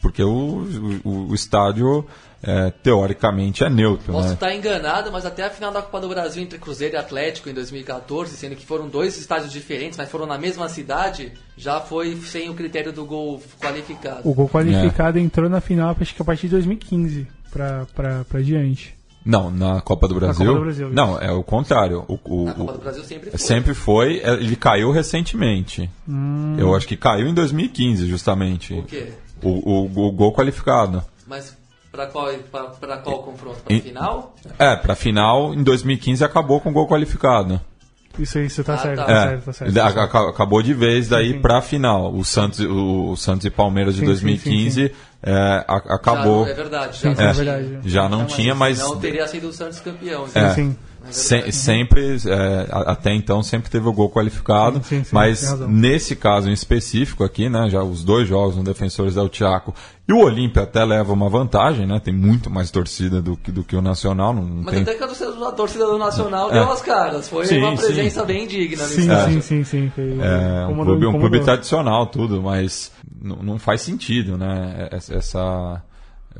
porque o, o, o estádio é, teoricamente é neutro, Posso né? estar enganado, mas até a final da Copa do Brasil entre Cruzeiro e Atlético em 2014, sendo que foram dois estádios diferentes, mas foram na mesma cidade, já foi sem o critério do gol qualificado. O gol qualificado É. entrou na final, acho que a partir de 2015 pra, pra, pra diante. Não, na Copa do Brasil. Copa do Brasil, não, é o contrário. O, o- Na Copa do Brasil sempre foi. sempre foi, é, ele caiu recentemente. Hum. Eu acho que caiu em 2015, justamente. O quê? O, o- o gol qualificado. Mas pra qual, pra, pra qual confronto? Pra E- final? É, pra final, em 2015 acabou com gol qualificado. Isso aí, isso tá Ah, certo, tá. tá, É, certo, tá certo. da- aca- acabou de vez daí sim. pra final. O Santos, o, o Santos e Palmeiras de Sim, sim, 2015 sim, é, a- acabou. Já, é verdade. Sim, Já, sim, não é tinha. verdade. Já não tinha, mas Não teria sido o Santos campeão. Sim, É. se- sempre, é, até então, sempre teve o gol qualificado. Sim, sim, sim, mas nesse caso em específico aqui, né, já os dois jogos no Defensores del Chaco e o Olímpia até leva uma vantagem, né? Tem muito mais torcida do que, do que o Nacional. Não Mas tem... até que a torcida, a torcida do Nacional deu as caras. Foi É. Sim, uma sim. presença bem digna Sim, sim, sim, sim. Foi- É, um clube, um clube tradicional, tudo, mas não faz sentido, né? Essa.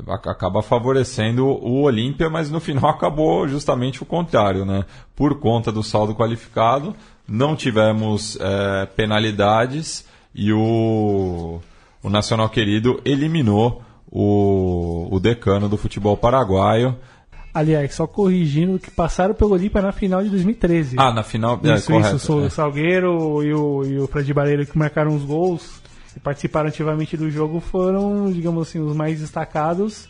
Acaba favorecendo o Olímpia, mas no final acabou justamente o contrário, né? Por conta do saldo qualificado, não tivemos é, penalidades e o, o Nacional Querido eliminou o, o decano do futebol paraguaio. Aliás, só corrigindo que passaram pelo Olímpia na final de 2013. Ah, na final. é, Isso, correto, isso, o é. Salgueiro e o, e o Fred Barreiro que marcaram os gols e participaram ativamente do jogo foram, digamos assim, os mais destacados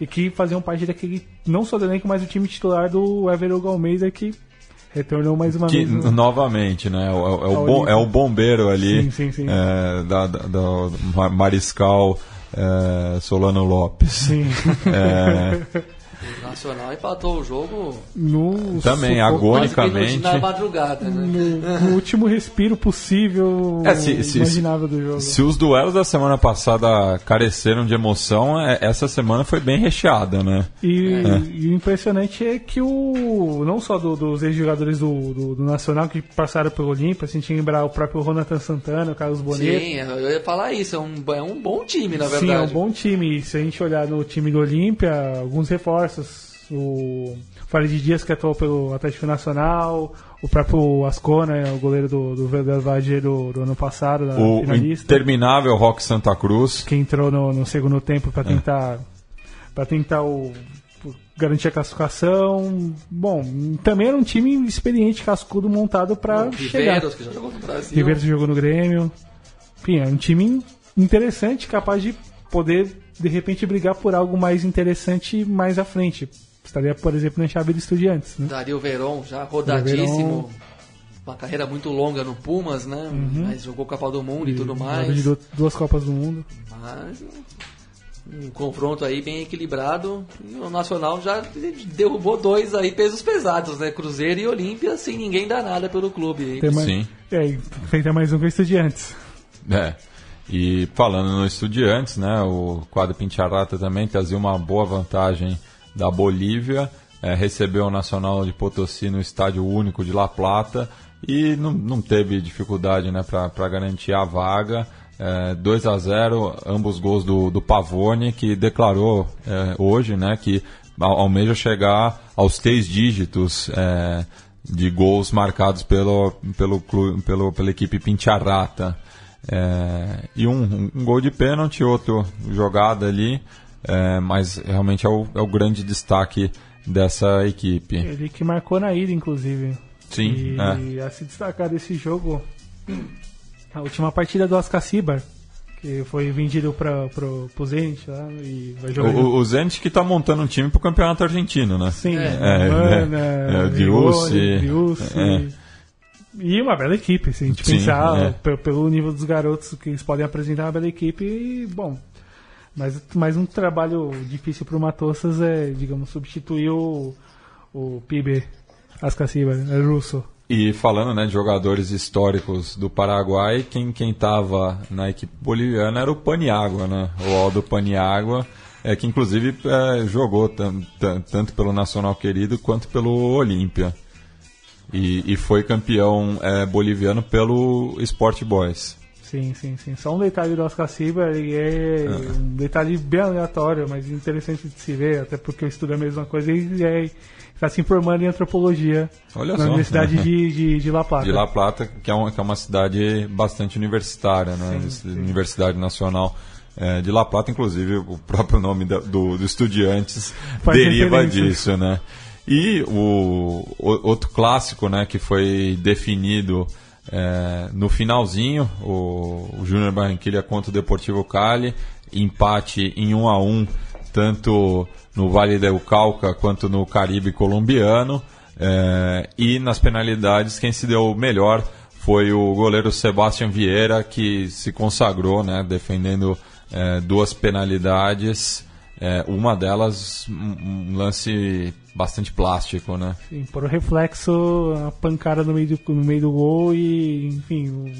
e que faziam parte daquele, não só do elenco, mas do time titular do Everton Almeida que retornou mais uma Que, vez. no- novamente, né? É, o- é o, bom- é o bombeiro ali. Sim, sim, sim. é, da, da- do Ma- Mariscal é, Solano Lopes. Sim. É, O Nacional empatou o jogo No também, sufoco- agonicamente. na madrugada. Né? no, no último respiro possível É, se- se- imaginável do jogo. Se os duelos da semana passada careceram de emoção, é- essa semana foi bem recheada, né? E, e o impressionante é que o não só do- dos ex-jogadores do, do, do Nacional que passaram pelo Olímpia, a gente lembrar o próprio Jonathan Santana, o Carlos Boneto. Sim, eu ia falar isso. É um, é um bom time, na Sim, verdade. é um bom time. Se a gente olhar no time do Olímpia, alguns reforços. O Farid Dias que atuou pelo Atlético Nacional, o próprio Ascona, o goleiro do, do Valle do, do ano passado, da O finalista. interminável Rock Santa Cruz. que entrou no, no segundo tempo É. para tentar para tentar o, garantir a classificação. Bom, também era um time experiente, cascudo, montado para chegar. Riveiros, que já jogou no Brasil. Riveiros jogou no Grêmio. Enfim, é um time interessante, capaz de poder de repente brigar por algo mais interessante mais à frente. Estaria, por exemplo, na chave de Estudiantes, né? Dario Veron, já rodadíssimo. Veron. Uma carreira muito longa no Pumas, né? Mas jogou Copa do Mundo e, tudo Jogador mais. duas Copas do Mundo. Mas um confronto aí bem equilibrado. E o Nacional já derrubou dois aí pesos pesados, né? Cruzeiro e Olímpia, sem ninguém dar nada pelo clube. Tem mais, Sim. É, e enfrenta mais um com o Estudiantes. É. E falando no Estudiantes, né, o quadro Pincharata também trazia uma boa vantagem da Bolívia, é, recebeu o Nacional de Potosí no estádio único de La Plata e não, não teve dificuldade né, para garantir a vaga. É, 2 a 0 ambos gols do, do Pavone, que declarou é, hoje né, que almeja chegar aos três dígitos é, de gols marcados pelo, pelo, pelo, pela equipe Pincharrata. É, e um, um, gol de pênalti, outro jogada ali, é, mas realmente é o, é o grande destaque dessa equipe. Ele que marcou na ida, inclusive. Sim. E é. a se destacar desse jogo, a última partida do Ascacibar, que foi vendido para o Zenit lá e vai jogar. O, o Zenit que está montando um time para o campeonato argentino, né? Sim, é, Mana, é, é, o Diussi. É. E uma bela equipe, se a gente Sim, pensar é. pelo nível dos garotos que eles podem apresentar uma bela equipe, e, bom. Mas, mas um trabalho difícil para o Matossas é, digamos, substituir o, o PIB Ascaciba, é russo. E falando né, de jogadores históricos do Paraguai, quem quem estava na equipe boliviana era o Paniagua, né? O Aldo Paniagua, é, que inclusive é, jogou tanto pelo Nacional Querido quanto pelo Olímpia. E, e, foi campeão é, boliviano pelo Sport Boys. Sim, sim, sim. Só um detalhe do Oscar Silva, ele é ah. um detalhe bem aleatório, mas interessante de se ver, até porque eu estudo a mesma coisa e é está se informando em antropologia Olha na só. Universidade de, de, de, La Plata. De La Plata, que é uma, que é uma cidade bastante universitária, né? Sim, sim. Universidade Nacional. É, de La Plata, inclusive, o próprio nome do, do, do Estudiantes Faz deriva disso, né? E o, o, outro clássico, né, que foi definido é, no finalzinho, o, o Júnior Barranquilla contra o Deportivo Cali, empate em 1 a 1 tanto no Vale del Cauca quanto no Caribe colombiano. É, e nas penalidades, quem se deu melhor foi o goleiro Sebastião Vieira, que se consagrou, né, defendendo é, duas penalidades. É, uma delas, um lance bastante plástico, né? Sim, por reflexo, a pancada no meio do, no meio do gol e, enfim, um,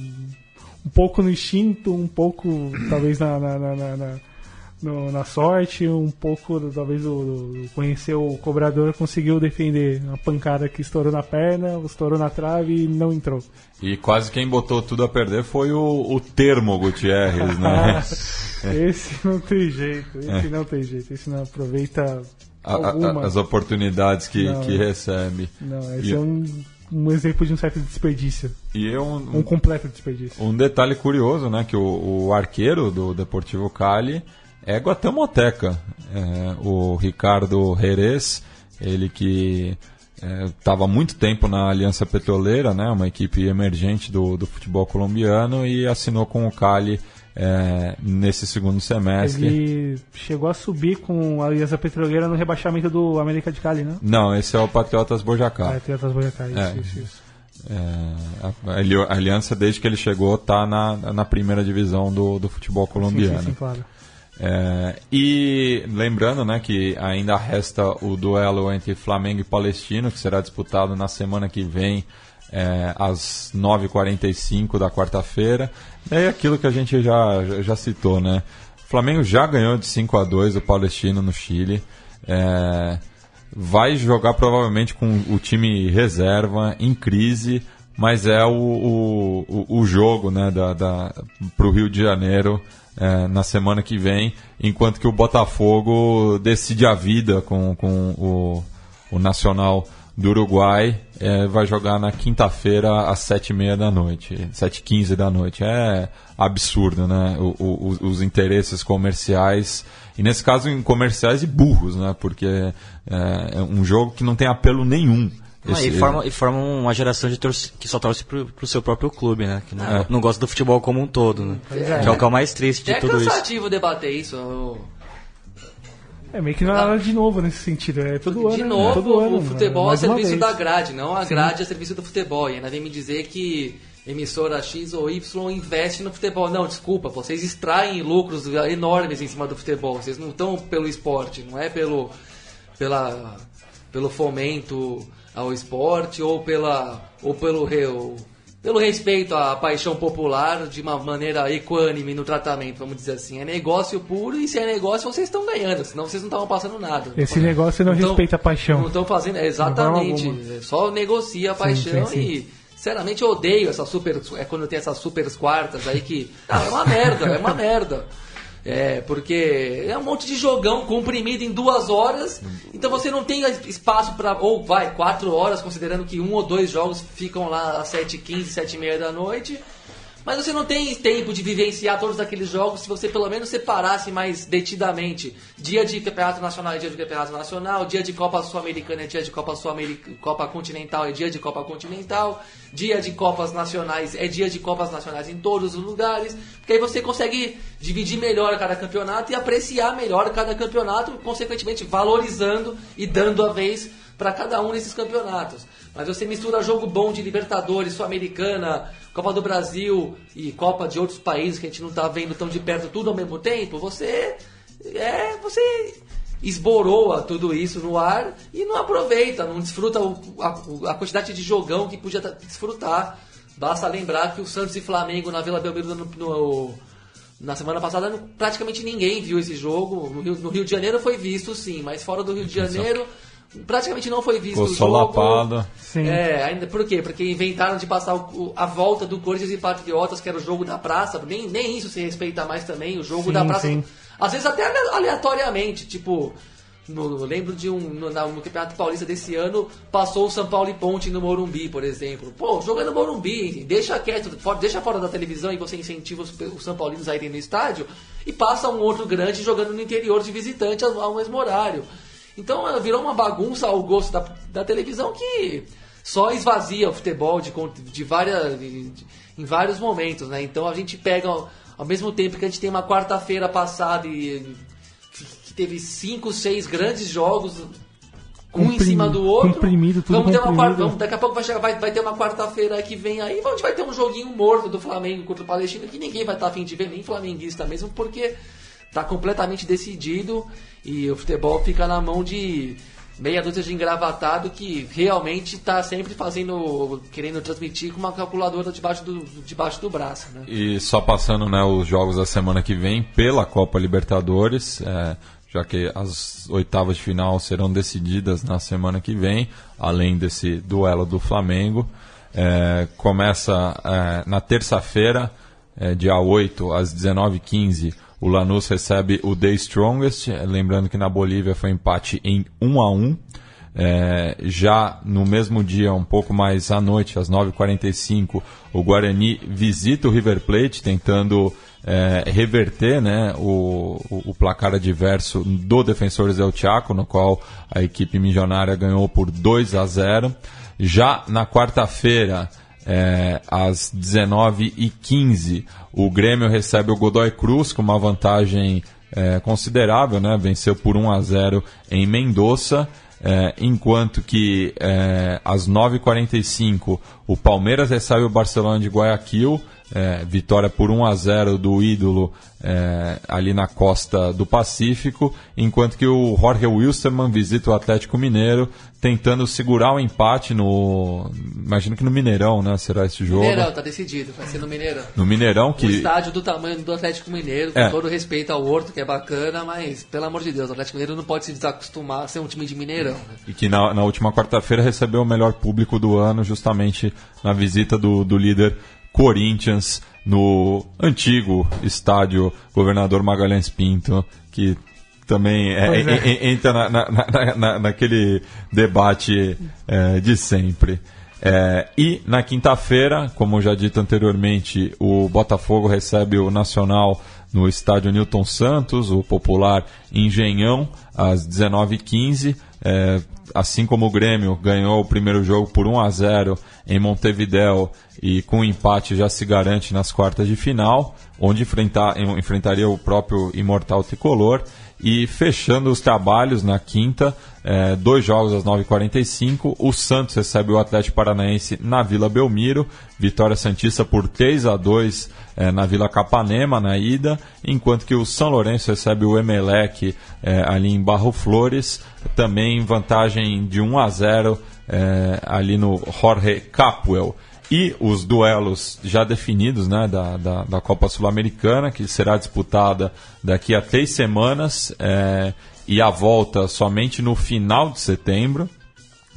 um pouco no instinto, um pouco, talvez, na, na, na, na no, na sorte, um pouco, talvez, o, conhecer o cobrador, conseguiu defender a pancada que estourou na perna, estourou na trave e não entrou. E quase quem botou tudo a perder foi o, o termo Gutierrez, né? esse não tem jeito, esse é. não tem jeito, esse não aproveita a, a, as oportunidades que, não, que recebe. Não, esse e... é um um exemplo de um certo desperdício. E é um, um completo desperdício. Um detalhe curioso, né, que o, o arqueiro do Deportivo Cali é guatemalteca. É, o Ricardo Jerez, ele que estava é, muito tempo na Aliança Petroleira, né, uma equipe emergente do, do futebol colombiano, e assinou com o Cali é, nesse segundo semestre. Ele chegou a subir com a Aliança Petroleira no rebaixamento do América de Cali, né? Não, esse é o Patriotas Bojacá. Patriotas Bojacá, isso, é. isso, isso. É, a, Aliança, desde que ele chegou, está na, na primeira divisão do, do futebol colombiano. Sim, sim, sim claro. É, e lembrando né, que ainda resta o duelo entre Flamengo e Palestino, que será disputado na semana que vem, é, às 9h45 da quarta-feira. É aquilo que a gente já, já citou, né? O Flamengo já ganhou de 5 a 2 o Palestino no Chile. É, vai jogar provavelmente com o time reserva, em crise, mas é o, o, o jogo né, da, da, para o Rio de Janeiro é, na semana que vem, enquanto que o Botafogo decide a vida com, com o, o Nacional do Uruguai. É, vai jogar na quinta-feira às sete e meia da noite, sete e quinze da noite. É absurdo, né? O, o, os interesses comerciais e nesse caso em comerciais e burros, né? Porque é, é um jogo que não tem apelo nenhum. Esse... Ah, e, forma, e forma uma geração de torce, que só torce pro, pro seu próprio clube, né? Que não, é. não gosta do futebol como um todo, né? É. Que é o que é o mais triste de é tudo isso. É cansativo debater isso. É meio que nada de novo nesse sentido. É todo de ano. De novo, todo o ano, futebol é serviço da grade, não a grade Sim. é serviço do futebol. E ainda vem me dizer que emissora X ou Y investe no futebol. Não, desculpa, vocês extraem lucros enormes em cima do futebol. Vocês não estão pelo esporte, não é pelo, pela, pelo fomento ao esporte ou pela ou pelo pelo respeito à paixão popular de uma maneira equânime no tratamento, vamos dizer assim. É negócio puro e se é negócio vocês estão ganhando, senão vocês não estavam passando nada. Esse negócio não, respeita a paixão. Não estão fazendo, exatamente. Só negocia a paixão sim, sim, sim. e Sinceramente, eu odeio essa super. É quando tem essas super quartas aí que. Ah, é uma merda, é uma merda. É, porque é um monte de jogão comprimido em duas horas, então você não tem espaço para ou vai, quatro horas, considerando que um ou dois jogos ficam lá às 7h15, 7h30 da noite. Mas você não tem tempo de vivenciar todos aqueles jogos se você pelo menos separasse mais detidamente dia de campeonato nacional é dia de campeonato nacional, dia de Copa Sul-Americana é dia de Copa Sul-Americana, Copa Continental é dia de Copa Continental, dia de Copas Nacionais é dia de Copas Nacionais em todos os lugares, porque aí você consegue dividir melhor cada campeonato e apreciar melhor cada campeonato, consequentemente valorizando e dando a vez para cada um desses campeonatos. Mas você mistura jogo bom de Libertadores, Sul-Americana, Copa do Brasil e Copa de outros países que a gente não está vendo tão de perto tudo ao mesmo tempo, você é você esboroa tudo isso no ar e não aproveita, não desfruta o, a, a, quantidade de jogão que podia desfrutar. Basta lembrar que o Santos e Flamengo na Vila Belmiro no, no, na semana passada praticamente ninguém viu esse jogo. No Rio, no Rio de Janeiro foi visto sim, mas fora do Rio de Janeiro praticamente não foi visto Ficou o jogo. Sim. É, ainda, por quê? Porque inventaram de passar o, a volta do Corinthians e Patriotas, que era o jogo da praça. Nem, nem isso se respeita mais também, o jogo sim, da praça. Sim. Às vezes até aleatoriamente, tipo. No, lembro de um. No, no, Campeonato Paulista desse ano, passou o São Paulo e Ponte no Morumbi, por exemplo. Pô, jogando no Morumbi, deixa quieto, deixa fora da televisão e você incentiva os, os São Paulinos a irem no estádio e passa um outro grande jogando no interior de visitante ao, ao mesmo horário. Então virou uma bagunça ao gosto da, da televisão que só esvazia o futebol de, de várias, de, em vários momentos, né? Então a gente pega, ao mesmo tempo que a gente tem uma quarta-feira passada e que teve cinco, seis grandes jogos um em cima do outro. Comprimido, tudo vamos ter uma quarta, vamos, daqui a pouco vai, chegar, vai, vai ter uma quarta-feira que vem aí, a gente vai ter um joguinho morto do Flamengo contra o Palestina que ninguém vai estar afim de ver, nem flamenguista mesmo, porque tá completamente decidido e o futebol fica na mão de meia dúzia de engravatado que realmente está sempre fazendo, querendo transmitir com uma calculadora debaixo do, debaixo do braço. Né? E só passando né, os jogos da semana que vem pela Copa Libertadores, é, já que as oitavas de final serão decididas na semana que vem, além desse duelo do Flamengo. É, começa é, na terça-feira, é, dia 8, às 19h15 o Lanús recebe o The Strongest, lembrando que na Bolívia foi empate em 1 a 1 é, já no mesmo dia, um pouco mais à noite, às 9h45, o Guarani visita o River Plate, tentando é, reverter né, o, o, o, placar adverso do Defensores del Chaco, no qual a equipe milionária ganhou por 2 a 0. Já na quarta-feira, é, às 19h15, o Grêmio recebe o Godoy Cruz com uma vantagem é, considerável, né? venceu por 1 a 0 em Mendoza. É, enquanto que é, às 9h45 o Palmeiras recebe o Barcelona de Guayaquil, é, vitória por 1 a 0 do ídolo é, ali na costa do Pacífico, enquanto que o Jorge Wilstermann visita o Atlético Mineiro, tentando segurar o empate no. Imagino que no Mineirão, né? Será esse jogo? Mineirão, tá decidido, vai ser no Mineirão. No Mineirão que. O estádio do tamanho do Atlético Mineiro, com é. todo respeito ao Horto, que é bacana, mas, pelo amor de Deus, o Atlético Mineiro não pode se desacostumar a ser um time de Mineirão. Né? E que na, na última quarta-feira recebeu o melhor público do ano, justamente na visita do, do líder Corinthians no antigo estádio Governador Magalhães Pinto, que também é, é. entra na, na, na, naquele debate é, de sempre. É, e na quinta-feira, como já dito anteriormente, o Botafogo recebe o Nacional no estádio Newton Santos, o popular Engenhão, às 19h15. É, assim como o Grêmio ganhou o primeiro jogo por 1 a 0 em Montevideo e com empate já se garante nas quartas de final, onde enfrentar, enfrentaria o próprio Imortal Tricolor. E fechando os trabalhos na quinta, é, dois jogos às 9h45. O Santos recebe o Atlético Paranaense na Vila Belmiro. Vitória Santista por 3 a 2 é, na Vila Capanema na ida. Enquanto que o São Lourenço recebe o Emelec é, ali em Barro Flores. Também vantagem de 1 a 0 é, ali no Jorge Capwell e os duelos já definidos né, da, da, da Copa Sul-Americana, que será disputada daqui a três semanas é, e a volta somente no final de setembro.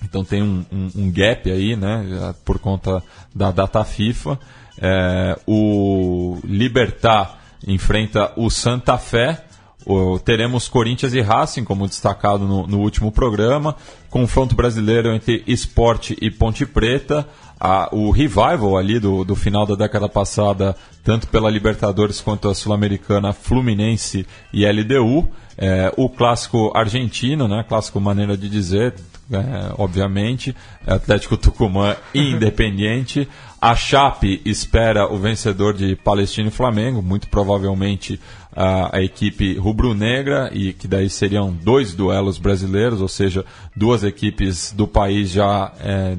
Então tem um, um, um gap aí, né, por conta da data FIFA. É, o Libertar enfrenta o Santa Fé. O, teremos Corinthians e Racing, como destacado no, no, último programa. Confronto brasileiro entre Esporte e Ponte Preta. A, o revival ali do, do final da década passada, tanto pela Libertadores quanto a Sul-Americana, Fluminense e LDU. É, o clássico argentino, né? Clássico maneira de dizer, é, obviamente. Atlético Tucumã e Independiente. A Chape espera o vencedor de Palestina e Flamengo, muito provavelmente a, a equipe rubro-negra, e que daí seriam dois duelos brasileiros, ou seja, duas equipes do país já é,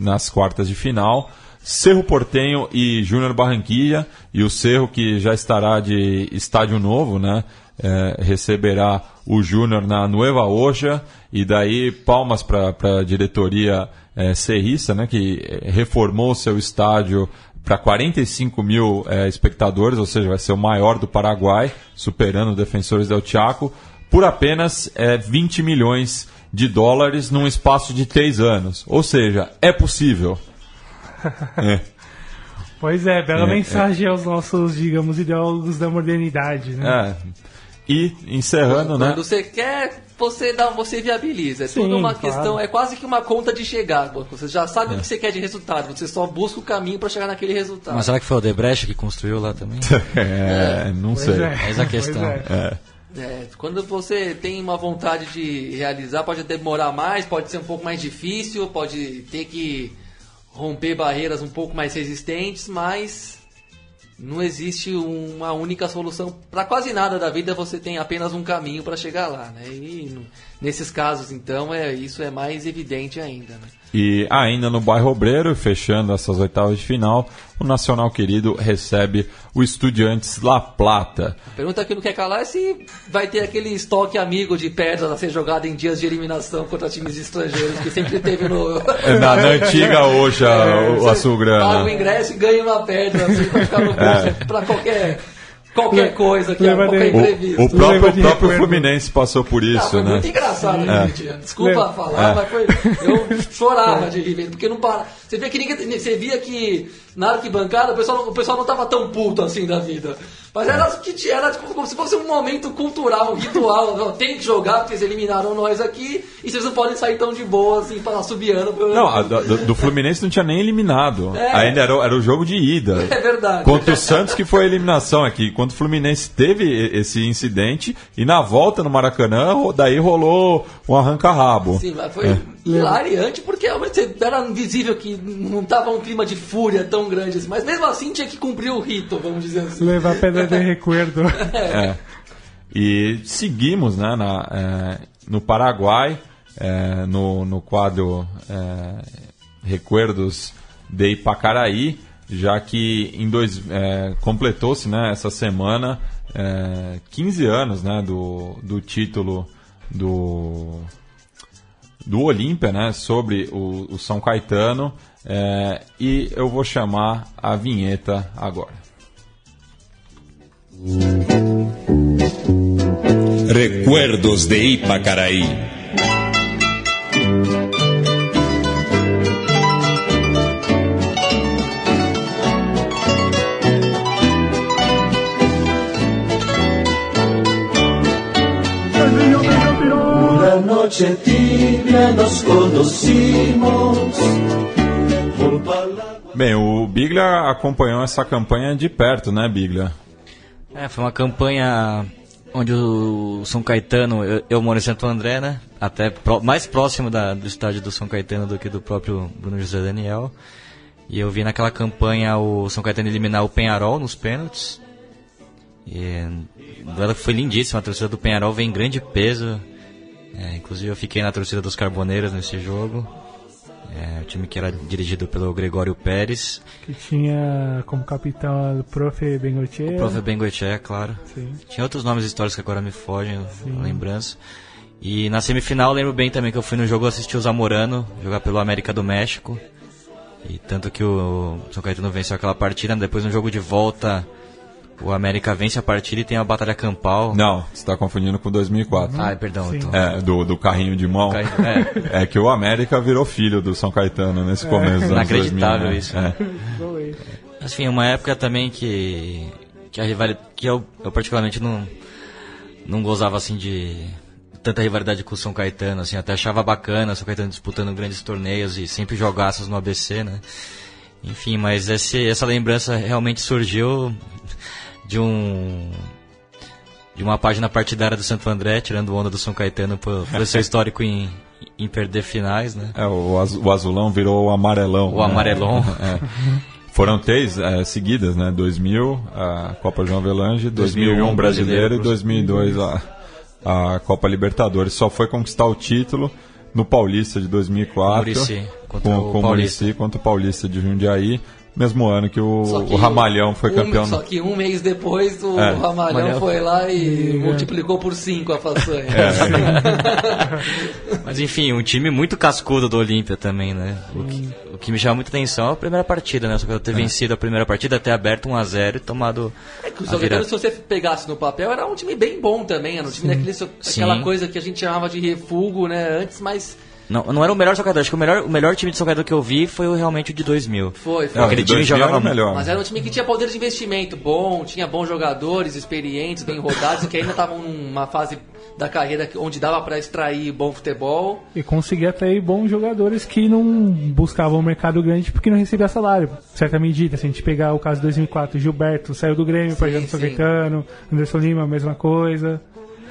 nas quartas de final. Cerro Portenho e Júnior Barranquilla, e o Cerro que já estará de estádio novo, né? É, receberá o Júnior na Nueva Oja, e daí palmas para a diretoria é, Serrista, né, que reformou seu estádio para 45 mil é, espectadores, ou seja, vai ser o maior do Paraguai, superando o Defensores del Chaco, por apenas é, 20 milhões de dólares num espaço de três anos. Ou seja, é possível. é. Pois é, bela é, mensagem aos nossos, digamos, ideólogos da modernidade. Né? É. E encerrando, quando, né? Quando você quer, você dá, você viabiliza. É Sim, tudo uma claro. questão, é quase que uma conta de chegar. Você já sabe é. o que você quer de resultado, você só busca o caminho para chegar naquele resultado. Mas será que foi o Debrecht que construiu lá também? é, é, não pois sei. É. Essa a questão. É. Quando você tem uma vontade de realizar, pode demorar mais, pode ser um pouco mais difícil, pode ter que romper barreiras um pouco mais resistentes, mas não existe uma única solução para quase nada da vida você tem apenas um caminho para chegar lá né e nesses casos então é isso é mais evidente ainda né? E ainda no bairro Obreiro, fechando essas oitavas de final, o Nacional Querido recebe o Estudiantes La Plata. A pergunta que não quer calar é se vai ter aquele estoque amigo de pedras a ser jogado em dias de eliminação contra times estrangeiros que sempre teve no. na, na antiga hoje é, o Açulgrana. Paga o ingresso e ganha uma pedra assim, pra ficar no bolso é. pra qualquer qualquer coisa que qualquer imprevisto. O, o próprio, o próprio Fluminense passou por isso, ah, foi né? muito engraçado, é. gente. Desculpa falar, é. mas foi, eu chorava de rir, porque não para. Você via que ninguém, você via que na arquibancada o pessoal, o pessoal não estava tão puto assim da vida. Mas era, que era tipo, como se fosse um momento cultural, um ritual. tem que jogar porque eles eliminaram nós aqui e vocês não podem sair tão de boa assim para subiando. Não, do, do, Fluminense não tinha nem eliminado. É. Ainda era, era o jogo de ida. É verdade. Contra o Santos que foi a eliminação aqui. Quando o Fluminense teve esse incidente e na volta no Maracanã, daí rolou um arranca-rabo. Sim, mas foi é. Hilariante porque era visível que não tava um clima de fúria tão grande assim. Mas mesmo assim tinha que cumprir o rito, vamos dizer assim. Levar pedra de recuerdo. É. E seguimos né, na, é, no Paraguai, é, no, no quadro é, Recuerdos de Ipacaraí, já que em dois é, completou-se né, essa semana 15 é, anos né, do, do título do, do Olímpia né, sobre o, o São Caetano. e eu vou chamar a vinheta agora. Recuerdos de Ipacaraí. Una noche nos conocimos. Bem, o Biglia acompanhou essa campanha de perto, né, Biglia? É, foi uma campanha onde o São Caetano, eu, eu moro em Santo André, né? Até pro, mais próximo da, do estádio do São Caetano do que do próprio Bruno José Daniel. E eu vi naquela campanha o São Caetano eliminar o Penharol nos pênaltis. E ela foi lindíssima, a torcida do Penharol vem em grande peso. É, inclusive eu fiquei na torcida dos Carboneiros nesse jogo. É, o time que era dirigido pelo Gregório Pérez. Que tinha como capitão o Prof. Bengochea. O Prof. Bengochea, claro. Sim. Tinha outros nomes históricos que agora me fogem, Sim. lembrança. E na semifinal lembro bem também que eu fui no jogo assistir o Zamorano jogar pelo América do México. E tanto que o São Caetano venceu aquela partida, depois no jogo de volta o América vence a partida e tem a batalha campal. Não, você está confundindo com 2004. Ah, perdão. Então. É, do, do carrinho de mão. Carrinho, é. é. que o América virou filho do São Caetano nesse é. começo dos Inacreditável 2000, né? isso. É. Assim, uma época também que que a rivalidade. que eu, eu particularmente não, não gozava assim de tanta rivalidade com o São Caetano, assim, até achava bacana o São Caetano disputando grandes torneios e sempre jogaços no ABC, né? Enfim, mas esse, essa lembrança realmente surgiu de um de uma página partidária do Santo André, tirando onda do São Caetano por, por seu histórico em, em perder finais, né? É, o, azul, o azulão virou o amarelão. O né? amarelão. É. Foram três é, seguidas, né? 2000, a Copa João Avelange, 2001 Brasileiro e 2002 a, a Copa Libertadores. Só foi conquistar o título no Paulista de 2004. Muricy, contra com, o com Paulista. Muricy contra o Paulista de Jundiaí. Mesmo ano que o, que o Ramalhão foi um- campeão. Só que um mês depois o É. Ramalhão Ramalhão foi lá e multiplicou por 5 a façanha. Mas enfim, um time muito cascudo do Olímpia também, né? O que, o que me chama muita atenção é a primeira partida, né? Só que eu ter vencido a primeira partida, ter aberto 1x0 e tomado É que o a São Caetano, virada. se você pegasse no papel, era um time bem bom também. Era um time daquele, aquela Sim. coisa que a gente chamava de refugo, né? Antes, mas Não, não era o melhor Caetano, acho que o melhor, o melhor time de Caetano que eu vi foi o- realmente o de 2000. foi. foi. Não, Aquele time 2000 jogava era melhor. Mas era um time que tinha poder de investimento bom, tinha bons jogadores, experientes, bem rodados, que ainda estavam numa fase da carreira onde dava para extrair bom futebol. E conseguir atrair bons jogadores que não buscavam o mercado grande porque não recebia salário. Certa medida, se a gente pegar o caso de 2004, Gilberto saiu do Grêmio para jogar no Anderson Lima, a mesma coisa.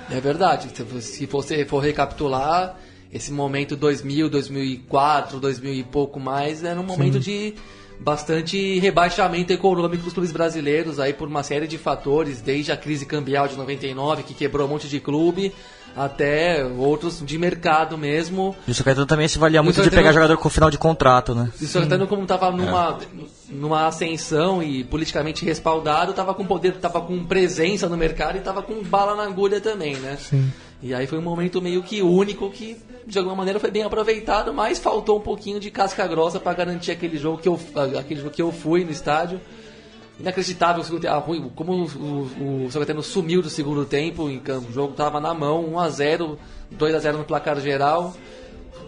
É verdade. Se você for recapitular, esse momento 2000, 2004, 2000 e pouco mais, era um momento de bastante rebaixamento econômico dos clubes brasileiros, aí por uma série de fatores, desde a crise cambial de 99, que quebrou um monte de clube, até outros de mercado mesmo. E o São Caetano também se valia muito de pegar jogador com final de contrato, né? E o São Caetano, como estava numa, numa ascensão e politicamente respaldado, estava com poder, estava com presença no mercado e estava com bala na agulha também, né? Sim. E aí foi um momento meio que único que, de alguma maneira, foi bem aproveitado, mas faltou um pouquinho de casca grossa para garantir aquele jogo que eu, aquele jogo que eu fui no estádio. Inacreditável ah, como o, São Caetano sumiu do segundo tempo em campo. O jogo estava na mão, 1x0, 2x0 no placar geral.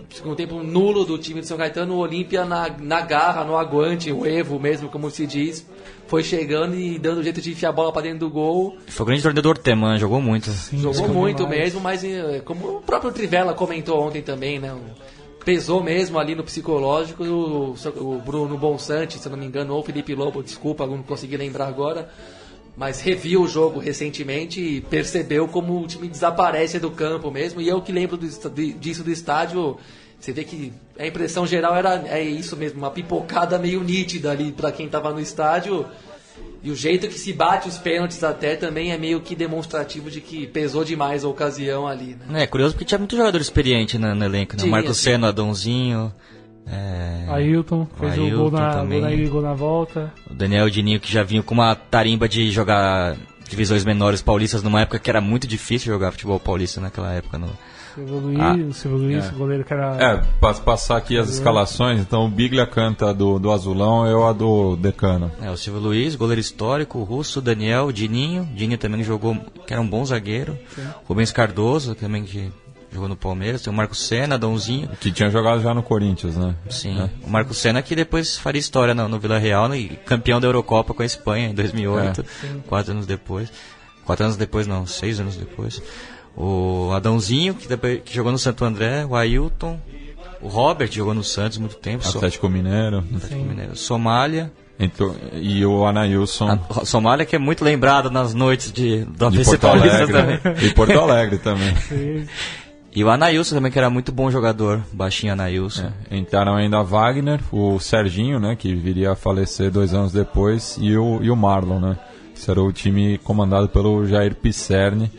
Segundo tempo nulo do time de São Caetano, o Olímpia na, na garra, no aguante, o Evo mesmo, como se diz, foi chegando e dando jeito de enfiar a bola para dentro do gol. Foi o grande torneio do Orteman, jogou muito. Jogou jogou muito demais. mesmo, mas eh, como o próprio Trivela comentou ontem também, né? Pesou mesmo ali no psicológico o, o Bruno Bonsante, se eu não me engano, ou o Felipe Lobo, desculpa, não consegui lembrar agora. Mas reviu o jogo recentemente e percebeu como o time desaparece do campo mesmo. E eu que lembro do disso do estádio, você vê que a impressão geral era é isso mesmo, uma pipocada meio nítida ali para quem estava no estádio. E o jeito que se bate os pênaltis até também é meio que demonstrativo de que pesou demais a ocasião ali, né? É curioso porque tinha muito jogador experiente no, no elenco, né? O Tinha, Marco sim. Senna, Adãozinho, é, Ailton fez o Ailton gol na, também. gol na gol na volta. o Daniel Dininho que já vinha com uma tarimba de jogar divisões menores paulistas numa época que era muito difícil jogar futebol paulista naquela época. No... Silvio Luiz, Ah, o Silvio Luiz, o goleiro que era. É, pa- passar aqui as escalações, então o Biglia canta do, do Azulão, eu a do Decano. É, o Silvio Luiz, goleiro histórico, o Russo, Daniel, Dininho, Dininho também jogou, que era um bom zagueiro, Rubens Cardoso, também que jogou no Palmeiras, tem o Marco Senna, Adãozinho, Que tinha jogado já no Corinthians, né? Sim, o Marco Senna que depois faria história no, no Vila Real né, e campeão da Eurocopa com a Espanha em 2008, quatro anos depois. Quatro anos depois não, seis anos depois. O Adãozinho, que, depois, que jogou no Santo André, o Ailton, o Robert que jogou no Santos muito tempo, So- Atlético Mineiro. Atlético Mineiro. Somália, Entrou, e o Anailson a, Somália que é muito lembrado nas noites de, do de ABC Porto Alegre. também. E Porto Alegre também. E o Anailson também, que era muito bom jogador, baixinho Anailson. Entraram ainda Wagner, o Serginho, né, que viria a falecer dois anos depois, e o, e o Marlon, né. Esse era o time comandado pelo Jair Pisserni,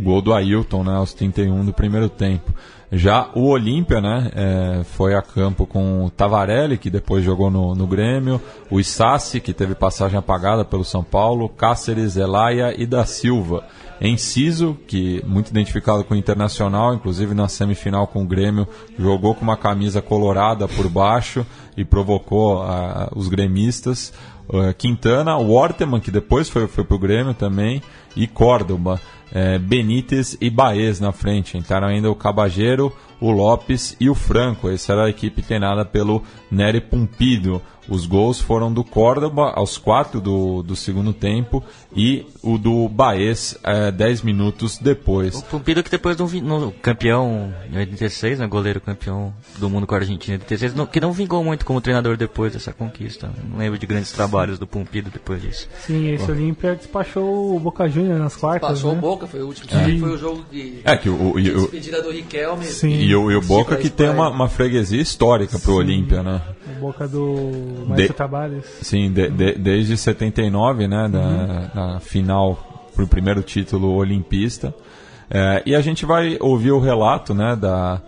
gol do Ailton, né, aos 31 do primeiro tempo. Já o Olímpia, né, é, foi a campo com o Tavarelli, que depois jogou no, no Grêmio, o Isassi, que teve passagem apagada pelo São Paulo, Cáceres, Elaia e da Silva. Enciso, que muito identificado com o Internacional, inclusive na semifinal com o Grêmio, jogou com uma camisa colorada por baixo e provocou ah, os gremistas. Ah, Quintana, o Orteman, que depois foi, foi pro Grêmio também, e Córdoba, eh, Benítez e Baez na frente. Entraram ainda o Cabageiro, o Lopes e o Franco. Essa era a equipe treinada pelo Nery Pumpido. Os gols foram do Córdoba aos 4 do, do segundo tempo e o do Baez 10 minutos depois. O Pumpido que depois do no, campeão em 86, né, goleiro campeão do mundo com a Argentina em 86, no, que não vingou muito como treinador depois dessa conquista. Não lembro de grandes trabalhos do Pumpido depois disso. Sim, esse Olímpia despachou o Boca Juniors nas quartas. Passou né? o Boca, foi o último time, foi o jogo de, É que o, de o, o, despedida do Riquelme. Sim. e o, e o Boca que tem uma, uma freguesia histórica pro Olímpia, né? O Boca do Maestro Tabares. Sim, de- de- desde 79, né, da, da final pro primeiro título olimpista. É, e a gente vai ouvir o relato, né, da,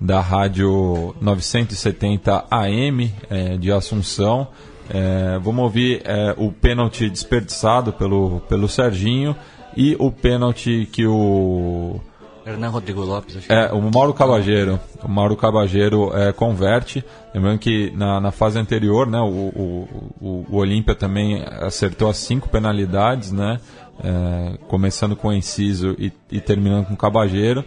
da rádio 970 AM é, de Assunção. É, vamos ouvir é, o pênalti desperdiçado pelo, pelo Serginho e o pênalti que o Hernan Rodrigo Lopes, acho é, o Mauro Cabageiro. O Mauro Cabageiro é, converte. Lembrando que na, na fase anterior, né, o, o, o, o Olímpia também acertou as cinco penalidades, né? é, começando com o Enciso e, e terminando com o Cabageiro.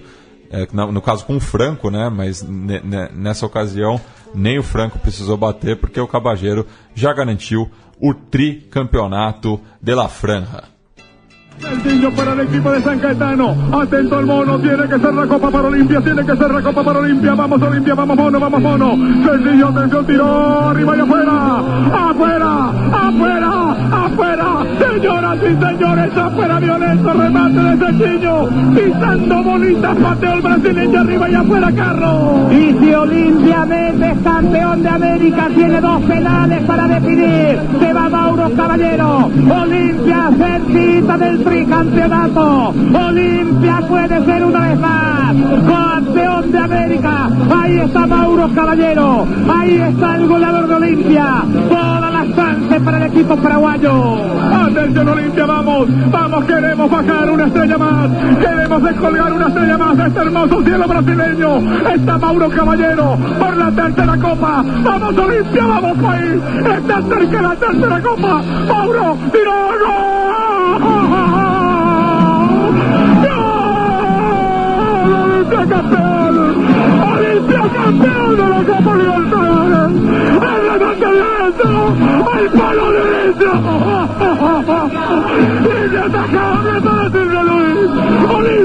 É, no, no caso com o Franco, né? Mas ne- ne- nessa ocasião nem o Franco precisou bater porque o Cabageiro já garantiu o tricampeonato de la Franja. Sencillo para el equipo de San Caetano. Atento al mono, tiene que ser la copa para Olimpia, tiene que ser la copa para Olimpia. Vamos Olimpia, vamos mono, vamos mono. Sencillo, atención, tiró arriba y afuera. Afuera, afuera, afuera. Señoras y señores, afuera violento remate de Sencillo. Pisando bolitas, pateó el brasileño arriba y afuera Carlos. Y si Olimpia Méndez, campeón de América, tiene dos penales para definir. Se va Mauro Caballero. Olimpia cerquita del tricampeonato. Olimpia puede ser una vez más campeón de América. Ahí está Mauro Caballero. Ahí está el goleador de Olimpia. Todas las chances para el equipo paraguayo. Atención Olimpia, vamos, vamos, queremos bajar una estrella más, queremos descolgar una estrella más de este hermoso cielo brasileño. Está Mauro Caballero por la tercera copa. Vamos Olimpia, vamos país. Está cerca la tercera copa. Mauro, tiró ¡Gol! Olimpia campeón. Olimpia campeón de la Copa Libertadores. El remate derecho, al palo derecho. Y le atacaba para Silvio Luis.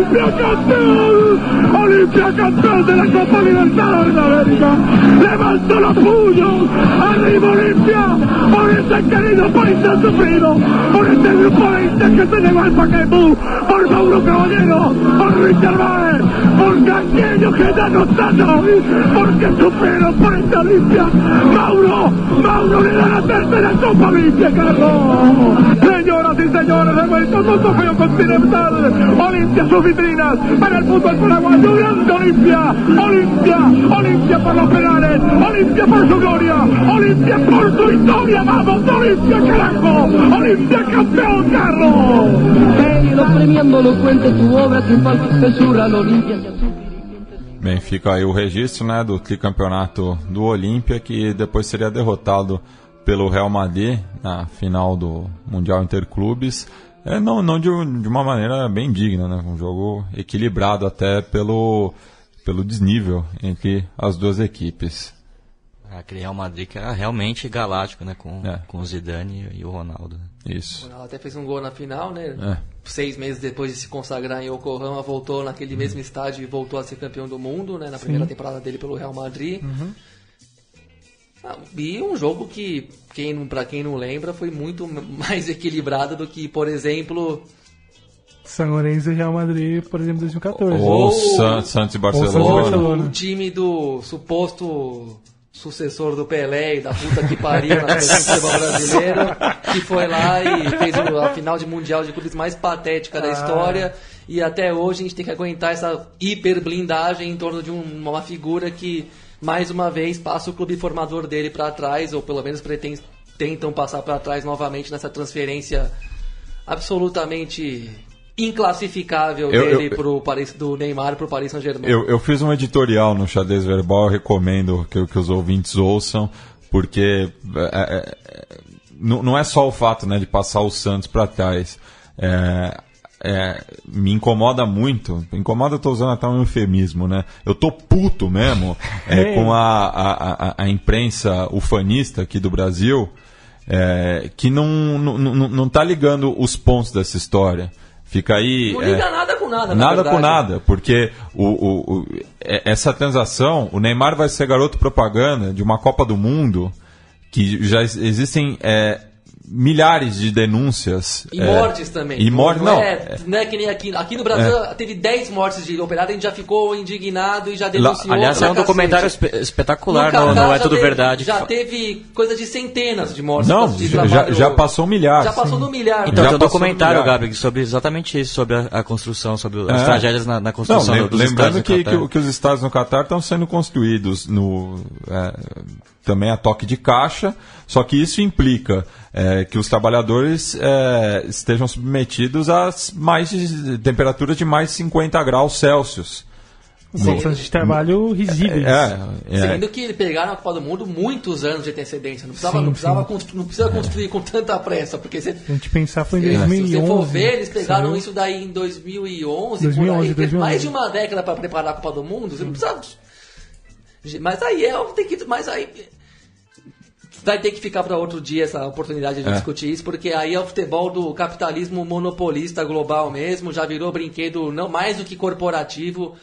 Olimpia campeón. Olimpia campeón de la Copa Libertadores de América. Levantó los puños. Arriba Olimpia. Por este querido país tan sufrido. Por este grupo de hinchas que se llegó al Pacaembu. Por Mauro Caballero. Por Richard Baez. Por aquellos que ya no están hoy. Porque sufrieron por esta Olimpia. Mauro. Mauro le da la tercera Copa Olimpia, Carlos. Señoras y señores, de vuelta al mundo feo continental. Olimpia sus vitrinas para el fútbol paraguayo. Grande Olimpia. Olimpia. Olimpia por los penales. Olimpia por su gloria. Olimpia por su historia. Vamos, Olimpia, carajo. Olimpia campeón, Carlos. Querido premiando elocuente tu obra, que falta censura al Olimpia. Bem, fica aí o registro né, do tricampeonato do Olímpia, que depois seria derrotado pelo Real Madrid na final do Mundial Interclubes. É, não não de, de uma maneira bem digna, né, um jogo equilibrado até pelo, pelo desnível entre as duas equipes. Aquele Real Madrid que era realmente galáctico, né? Com, É. com o Zidane e o Ronaldo. Isso. Ela até fez um gol na final, né? É. Seis meses depois de se consagrar em Yokohama, voltou naquele mesmo estádio e voltou a ser campeão do mundo, né? Na primeira temporada dele pelo Real Madrid. Ah, e um jogo que, quem, pra quem não lembra, foi muito mais equilibrado do que, por exemplo, São Lourenço e Real Madrid, por exemplo, 2014. Ou Ou- San- Santos e Ou Santos e Barcelona. Barcelona. o time do suposto sucessor do Pelé e da puta que pariu na seleção brasileiro, que foi lá e fez o- a final de Mundial de Clubes mais patética da história. E até hoje a gente tem que aguentar essa hiper blindagem em torno de um- uma figura que, mais uma vez, passa o clube formador dele para trás, ou pelo menos pretende, tentam passar para trás novamente nessa transferência absolutamente inclassificável Eu- eu- dele pro Paris, do Neymar pro Paris Saint-Germain. Eu, eu fiz um editorial no Xadrez Verbal, eu recomendo que, que os ouvintes ouçam, porque é, é, é, não, não é só o fato né, de passar o Santos para trás. É, é, me incomoda muito. Incomoda, eu tô usando até um eufemismo, né? Eu tô puto mesmo é, com a, a, a, a imprensa ufanista aqui do Brasil, é, que não, não, não, não tá ligando os pontos dessa história. Fica aí. Não liga é, nada com nada, na Nada verdade. com nada, porque o, o, o- é- essa transação, o Neymar vai ser garoto propaganda de uma Copa do Mundo que já ex- existem é, milhares de denúncias. E é, mortes também. E mortes, não. é, não é que nem aqui. Aqui no Brasil teve 10 mortes de operário, a gente já ficou indignado e já denunciou. Aliás, é um documentário cacete. espe- espetacular No no É Tudo teve- Verdade. Já teve coisa de centenas de mortes. Não, de já, já passou um milhar. Já passou no milhar. Então, Já tem um documentário. Gabriel, sobre exatamente isso, sobre a, a construção, sobre as É. tragédias na, na Não, construção lem- dos lembrando que, que, que os estados no Catar estão sendo construídos no, é, também a toque de caixa, só que isso implica é, que os trabalhadores é, estejam submetidos a mais de, temperaturas de mais 50 graus Celsius. Condições de trabalho risíveis. É, é, Sendo que pegaram a Copa do Mundo muitos anos de antecedência. Não precisava, Sim, não precisava, sim. constru- não precisa construir com tanta pressa, porque você, A gente pensar foi em se 2011. você for ver, eles pegaram saiu. isso daí em 2011, 2011, por aí, que é 2011. mais de uma década para preparar a Copa do Mundo. Você não precisa. Mas aí é, tem que, mas aí vai ter que ficar para outro dia essa oportunidade de É. discutir isso, porque aí é o futebol do capitalismo monopolista global mesmo, já virou brinquedo não mais do que corporativo,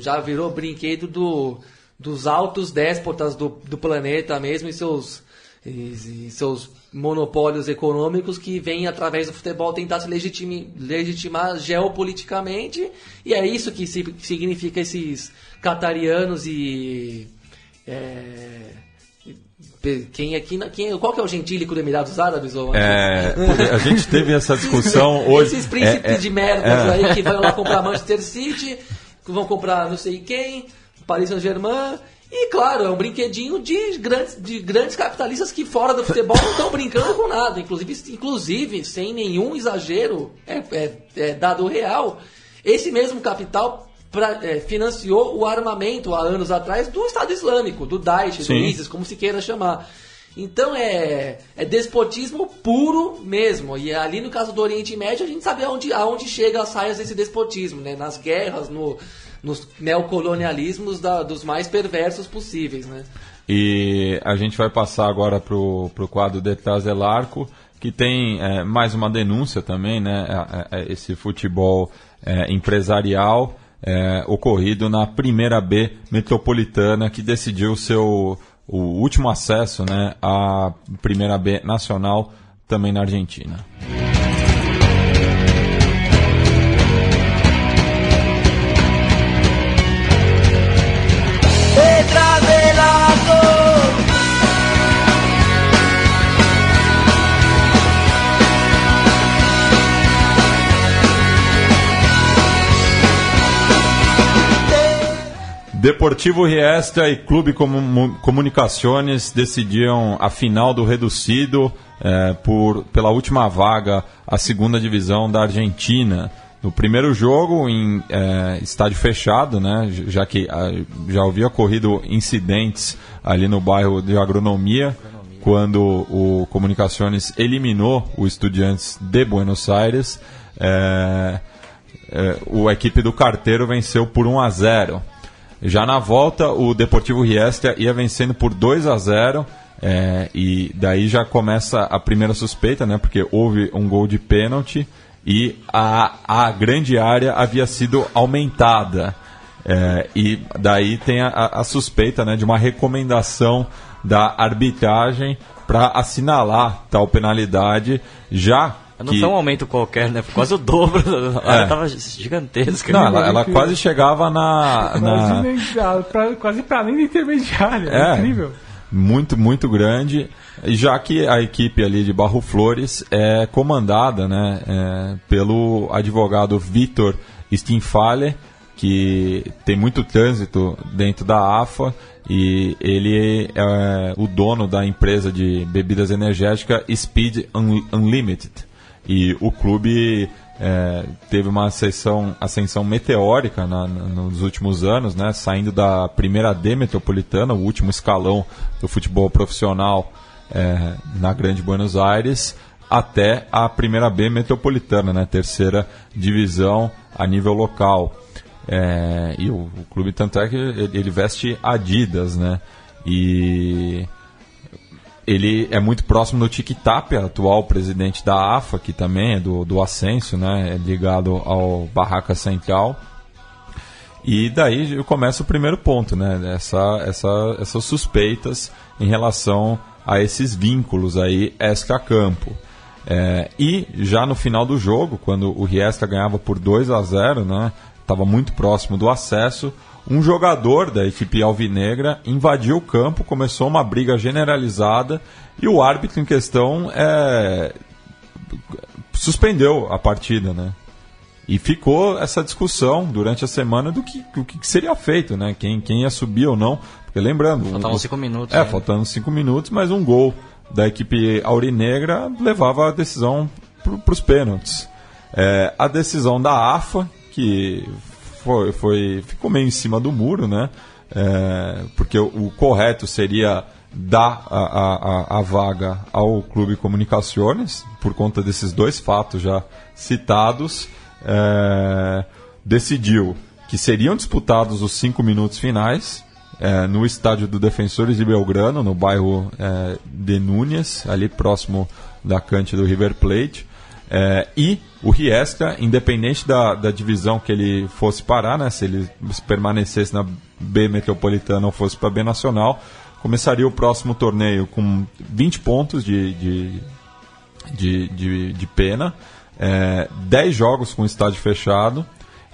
já virou brinquedo do, dos altos déspotas do, do planeta mesmo e seus e, e seus monopólios econômicos que vêm através do futebol tentar se legitimi- legitimar geopoliticamente e é isso que si- significa esses catarianos e é, Quem aqui, na- quem, qual que é o gentílico do Emirados Árabes? Ou, É, a gente teve essa discussão hoje. Esses príncipes É, é, de merda é. aí que vão lá comprar Manchester City, que vão comprar não sei quem, Paris Saint-Germain. E claro, é um brinquedinho de grandes, de grandes capitalistas que fora do futebol não estão brincando com nada. Inclusive, inclusive sem nenhum exagero, é, é- é dado real, esse mesmo capital pra- é, financiou o armamento há anos atrás do Estado Islâmico, do Daesh, do Sim. ISIS, como se queira chamar. Então é, é despotismo puro mesmo. E ali no caso do Oriente Médio, a gente sabe aonde, aonde chega as saias desse despotismo, né? Nas guerras, no, nos neocolonialismos da- dos mais perversos possíveis, né? E a gente vai passar agora para o quadro Detrás del Arco, que tem é, mais uma denúncia também, né? É, é, é, esse futebol é, empresarial é, ocorrido na primeira B metropolitana, que decidiu seu o último acesso né, à primeira B nacional também na Argentina. Deportivo Riestra e Clube Comu- Comunicaciones decidiam a final do reducido eh, por, pela última vaga à segunda divisão da Argentina. No primeiro jogo, em eh, estádio fechado, né, já que já havia ocorrido incidentes ali no bairro de Agronomia, quando o Comunicaciones eliminou o Estudiantes de Buenos Aires. eh, o equipe do Carteiro venceu por 1 a 0. Já na volta, o Deportivo Riestra ia vencendo por 2 a 0 é, e daí já começa a primeira suspeita, né? Porque houve um gol de pênalti e a, a grande área havia sido aumentada. É, e daí tem a, a- suspeita né, de uma recomendação da arbitragem para assinalar tal penalidade, já Não que... foi um aumento qualquer, né? Foi quase o dobro. A área tava gigantesca. Não, ela, ela quase chegava na- Quase, na, pra- quase pra além da intermediária. É. Incrível. muito, muito grande, já que a equipe ali de Barro Flores é comandada né, é, pelo advogado Vitor Stinfale, que tem muito trânsito dentro da AFA e ele é o dono da empresa de bebidas energéticas Speed Un- Unlimited. E o clube é, teve uma ascensão, ascensão meteórica na- na- nos últimos anos, né, saindo da primeira D metropolitana, o último escalão do futebol profissional é, na Grande Buenos Aires, até a primeira B metropolitana, né? Terceira divisão a nível local. É, e o, o, clube tanto é que ele, ele veste Adidas, né? E ele é muito próximo do Tic Tapia, atual presidente da AFA, que também é do, do Ascenso, né? É ligado ao Barraca Central. E daí começa o primeiro ponto, né? Essa, essa, essas suspeitas em relação a esses vínculos aí extra-campo. É, e já no final do jogo, quando o Riesca ganhava por 2 a 0, né? Estava muito próximo do acesso um jogador da equipe alvinegra invadiu o campo, começou uma briga generalizada e o árbitro em questão é, suspendeu a partida, né? E ficou essa discussão durante a semana do que, do que seria feito, né? Quem, quem ia subir ou não. Porque lembrando. Faltavam um, cinco minutos. É, né? faltando cinco minutos, mas um gol da equipe aurinegra levava a decisão para os pênaltis. É, a decisão da AFA, que foi, foi ficou meio em cima do muro, né? É, porque o, o, correto seria dar a, a, a, vaga ao Clube Comunicações, por conta desses dois fatos já citados, é, decidiu que seriam disputados os cinco minutos finais é, no estádio do Defensores de Belgrano, no bairro é, de Núñez, ali próximo da cante do River Plate. É, e o Riesca, independente da, da divisão que ele fosse parar, né, se ele permanecesse na B Metropolitana ou fosse para B Nacional, começaria o próximo torneio com 20 pontos de, de, de, de, de pena, é, 10 jogos com estádio fechado,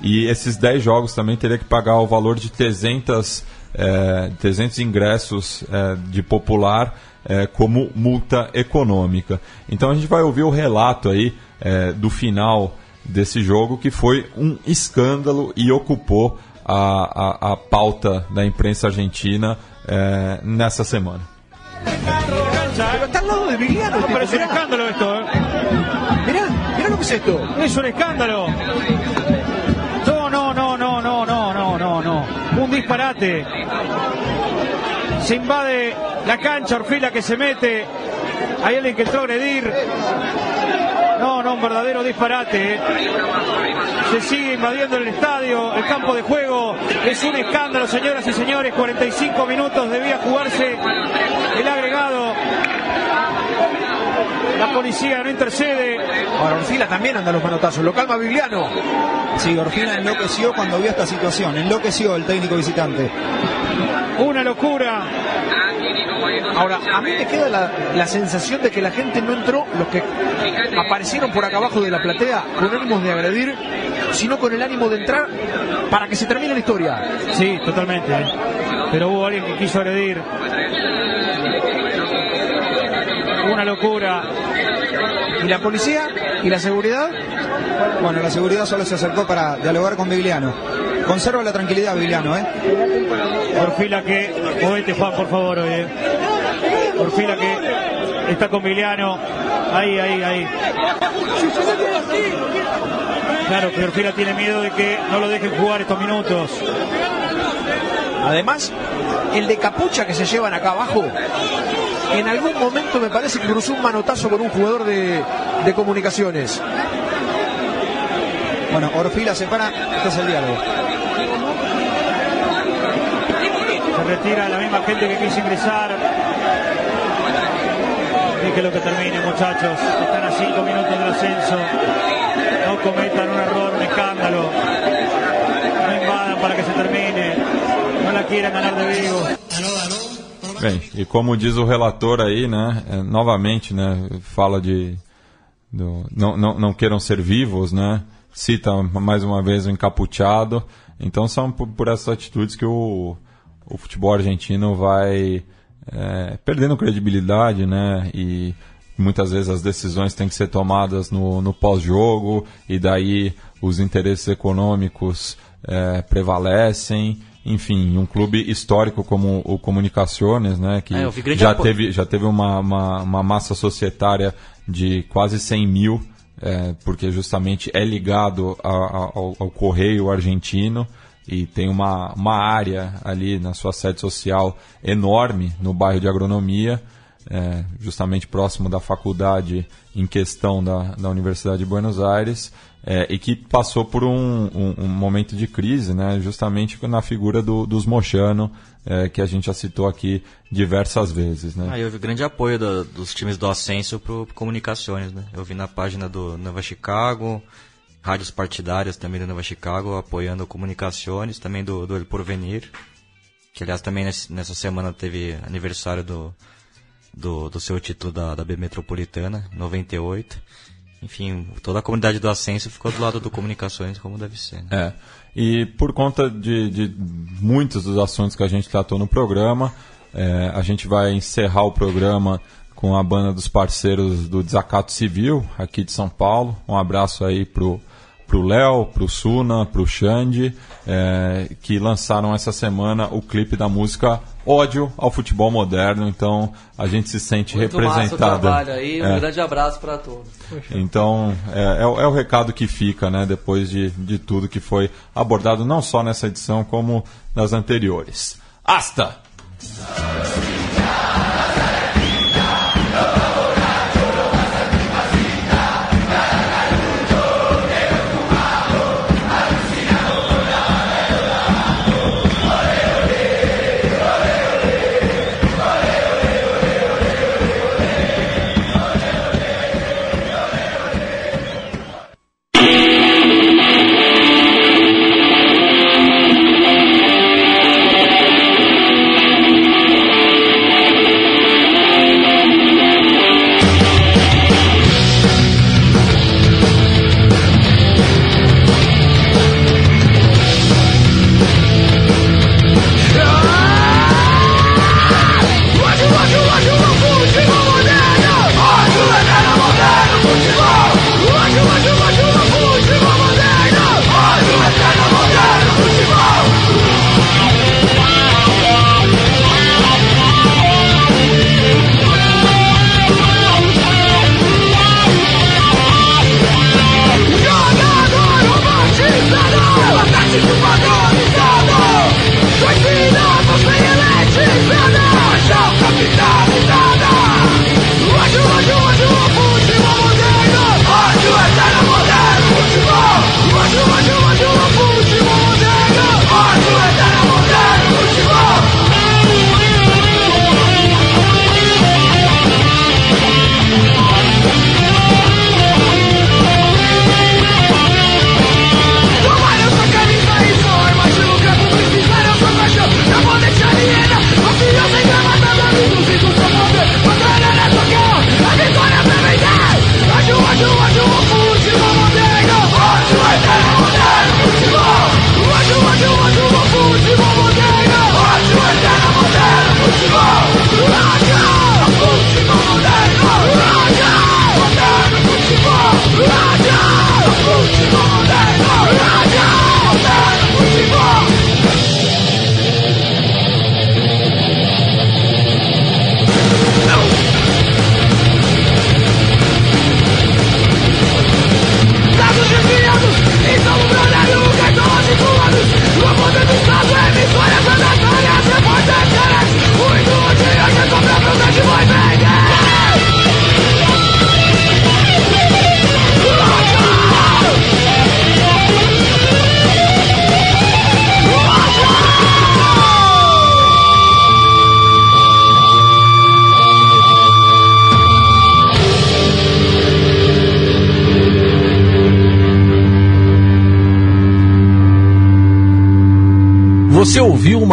e esses 10 jogos também teria que pagar o valor de 300, é, 300 ingressos é, de popular é, como multa econômica. Então a gente vai ouvir o relato aí é, do final desse jogo, que foi um escândalo e ocupou a, a, a pauta da imprensa argentina é, nessa semana. Está al lado de Emiliano. No, pero es un escándalo esto. ¿eh? Mirá, mirá lo que es esto. Es un escándalo. No, no, no, no, no, no, no, no, no. Un disparate. Se invade la cancha, Orfila que se mete. Hay alguien que entró a agredir. No, no, un verdadero disparate. ¿eh? Se sigue invadiendo el estadio, el campo de juego. Es un escándalo, señoras y señores. 45 minutos debía jugarse el agregado. La policía no intercede. Ahora Orfila también anda los manotazos. Lo calma Viviano. Sí, Orfila enloqueció cuando vio esta situación. Enloqueció el técnico visitante. Una locura. Ahora, a mí me queda la, la, sensación de que la gente no entró, los que aparecieron por acá abajo de la platea, con ánimos de agredir, sino con el ánimo de entrar para que se termine la historia. Sí, totalmente. ¿eh? Pero hubo alguien que quiso agredir. Una locura. ¿Y la policía? ¿Y la seguridad? Bueno, la seguridad solo se acercó para dialogar con Vigliano. Conserva la tranquilidad, Vigliano, ¿eh? Orfila que. Oíste, Juan, por favor, oye. Orfila que está con Vigliano. Ahí, ahí, ahí. Claro que Orfila tiene miedo de que no lo dejen jugar estos minutos. Además, el de capucha que se llevan acá abajo, en algún momento me parece que cruzó un manotazo con un jugador de, de comunicaciones. Bueno, Orfila se para, este es el diálogo. Se retira la misma gente que quiso ingresar. Y que lo que termine, muchachos. Están a cinco minutos del ascenso. No cometan un error, un escándalo. No invadan para que se termine. No la quieran ganar de vivo. Bem, e como diz o relator aí, né, é, novamente, né, fala de do, não, não, não queiram ser vivos, né, cita mais uma vez o encapuchado. Então são por, por essas atitudes que o, o futebol argentino vai é, perdendo credibilidade, né, e muitas vezes as decisões têm que ser tomadas no, no pós-jogo e daí os interesses econômicos é, prevalecem enfim, um clube histórico como o Comunicações, né, que é, já, teve, já teve uma, uma, uma, massa societária de quase 100 mil, é, porque justamente é ligado a, a, ao, ao, correio argentino e tem uma, uma área ali na sua sede social enorme no bairro de agronomia. é, justamente próximo da faculdade em questão da, da Universidade de Buenos Aires, é, e que passou por um, um, um, momento de crise, né, justamente na figura do, dos Mochano, é, que a gente já citou aqui diversas vezes. Né. Ah, eu vi grande apoio do, dos times do Ascenso para comunicações. Né? Eu vi na página do Nova Chicago, rádios partidárias também do Nova Chicago, apoiando comunicações, também do, do El Porvenir, que aliás também nessa semana teve aniversário do, do, do seu título da, da B Metropolitana, 98 enfim, toda a comunidade do Ascenso ficou do lado do Comunicações, como deve ser. Né? É. E por conta de, de, muitos dos assuntos que a gente tratou no programa, é, a gente vai encerrar o programa com a banda dos parceiros do Desacato Civil, aqui de São Paulo. Um abraço aí pro pro Léo, pro Suna, pro Xande, é, que lançaram essa semana o clipe da música Ódio ao Futebol Moderno. Então a gente se sente Muito representado. trabalho aí, um é. grande abraço para todos. Então é, é, é, o recado que fica, né, depois de, de tudo que foi abordado, não só nessa edição, como nas anteriores. Hasta!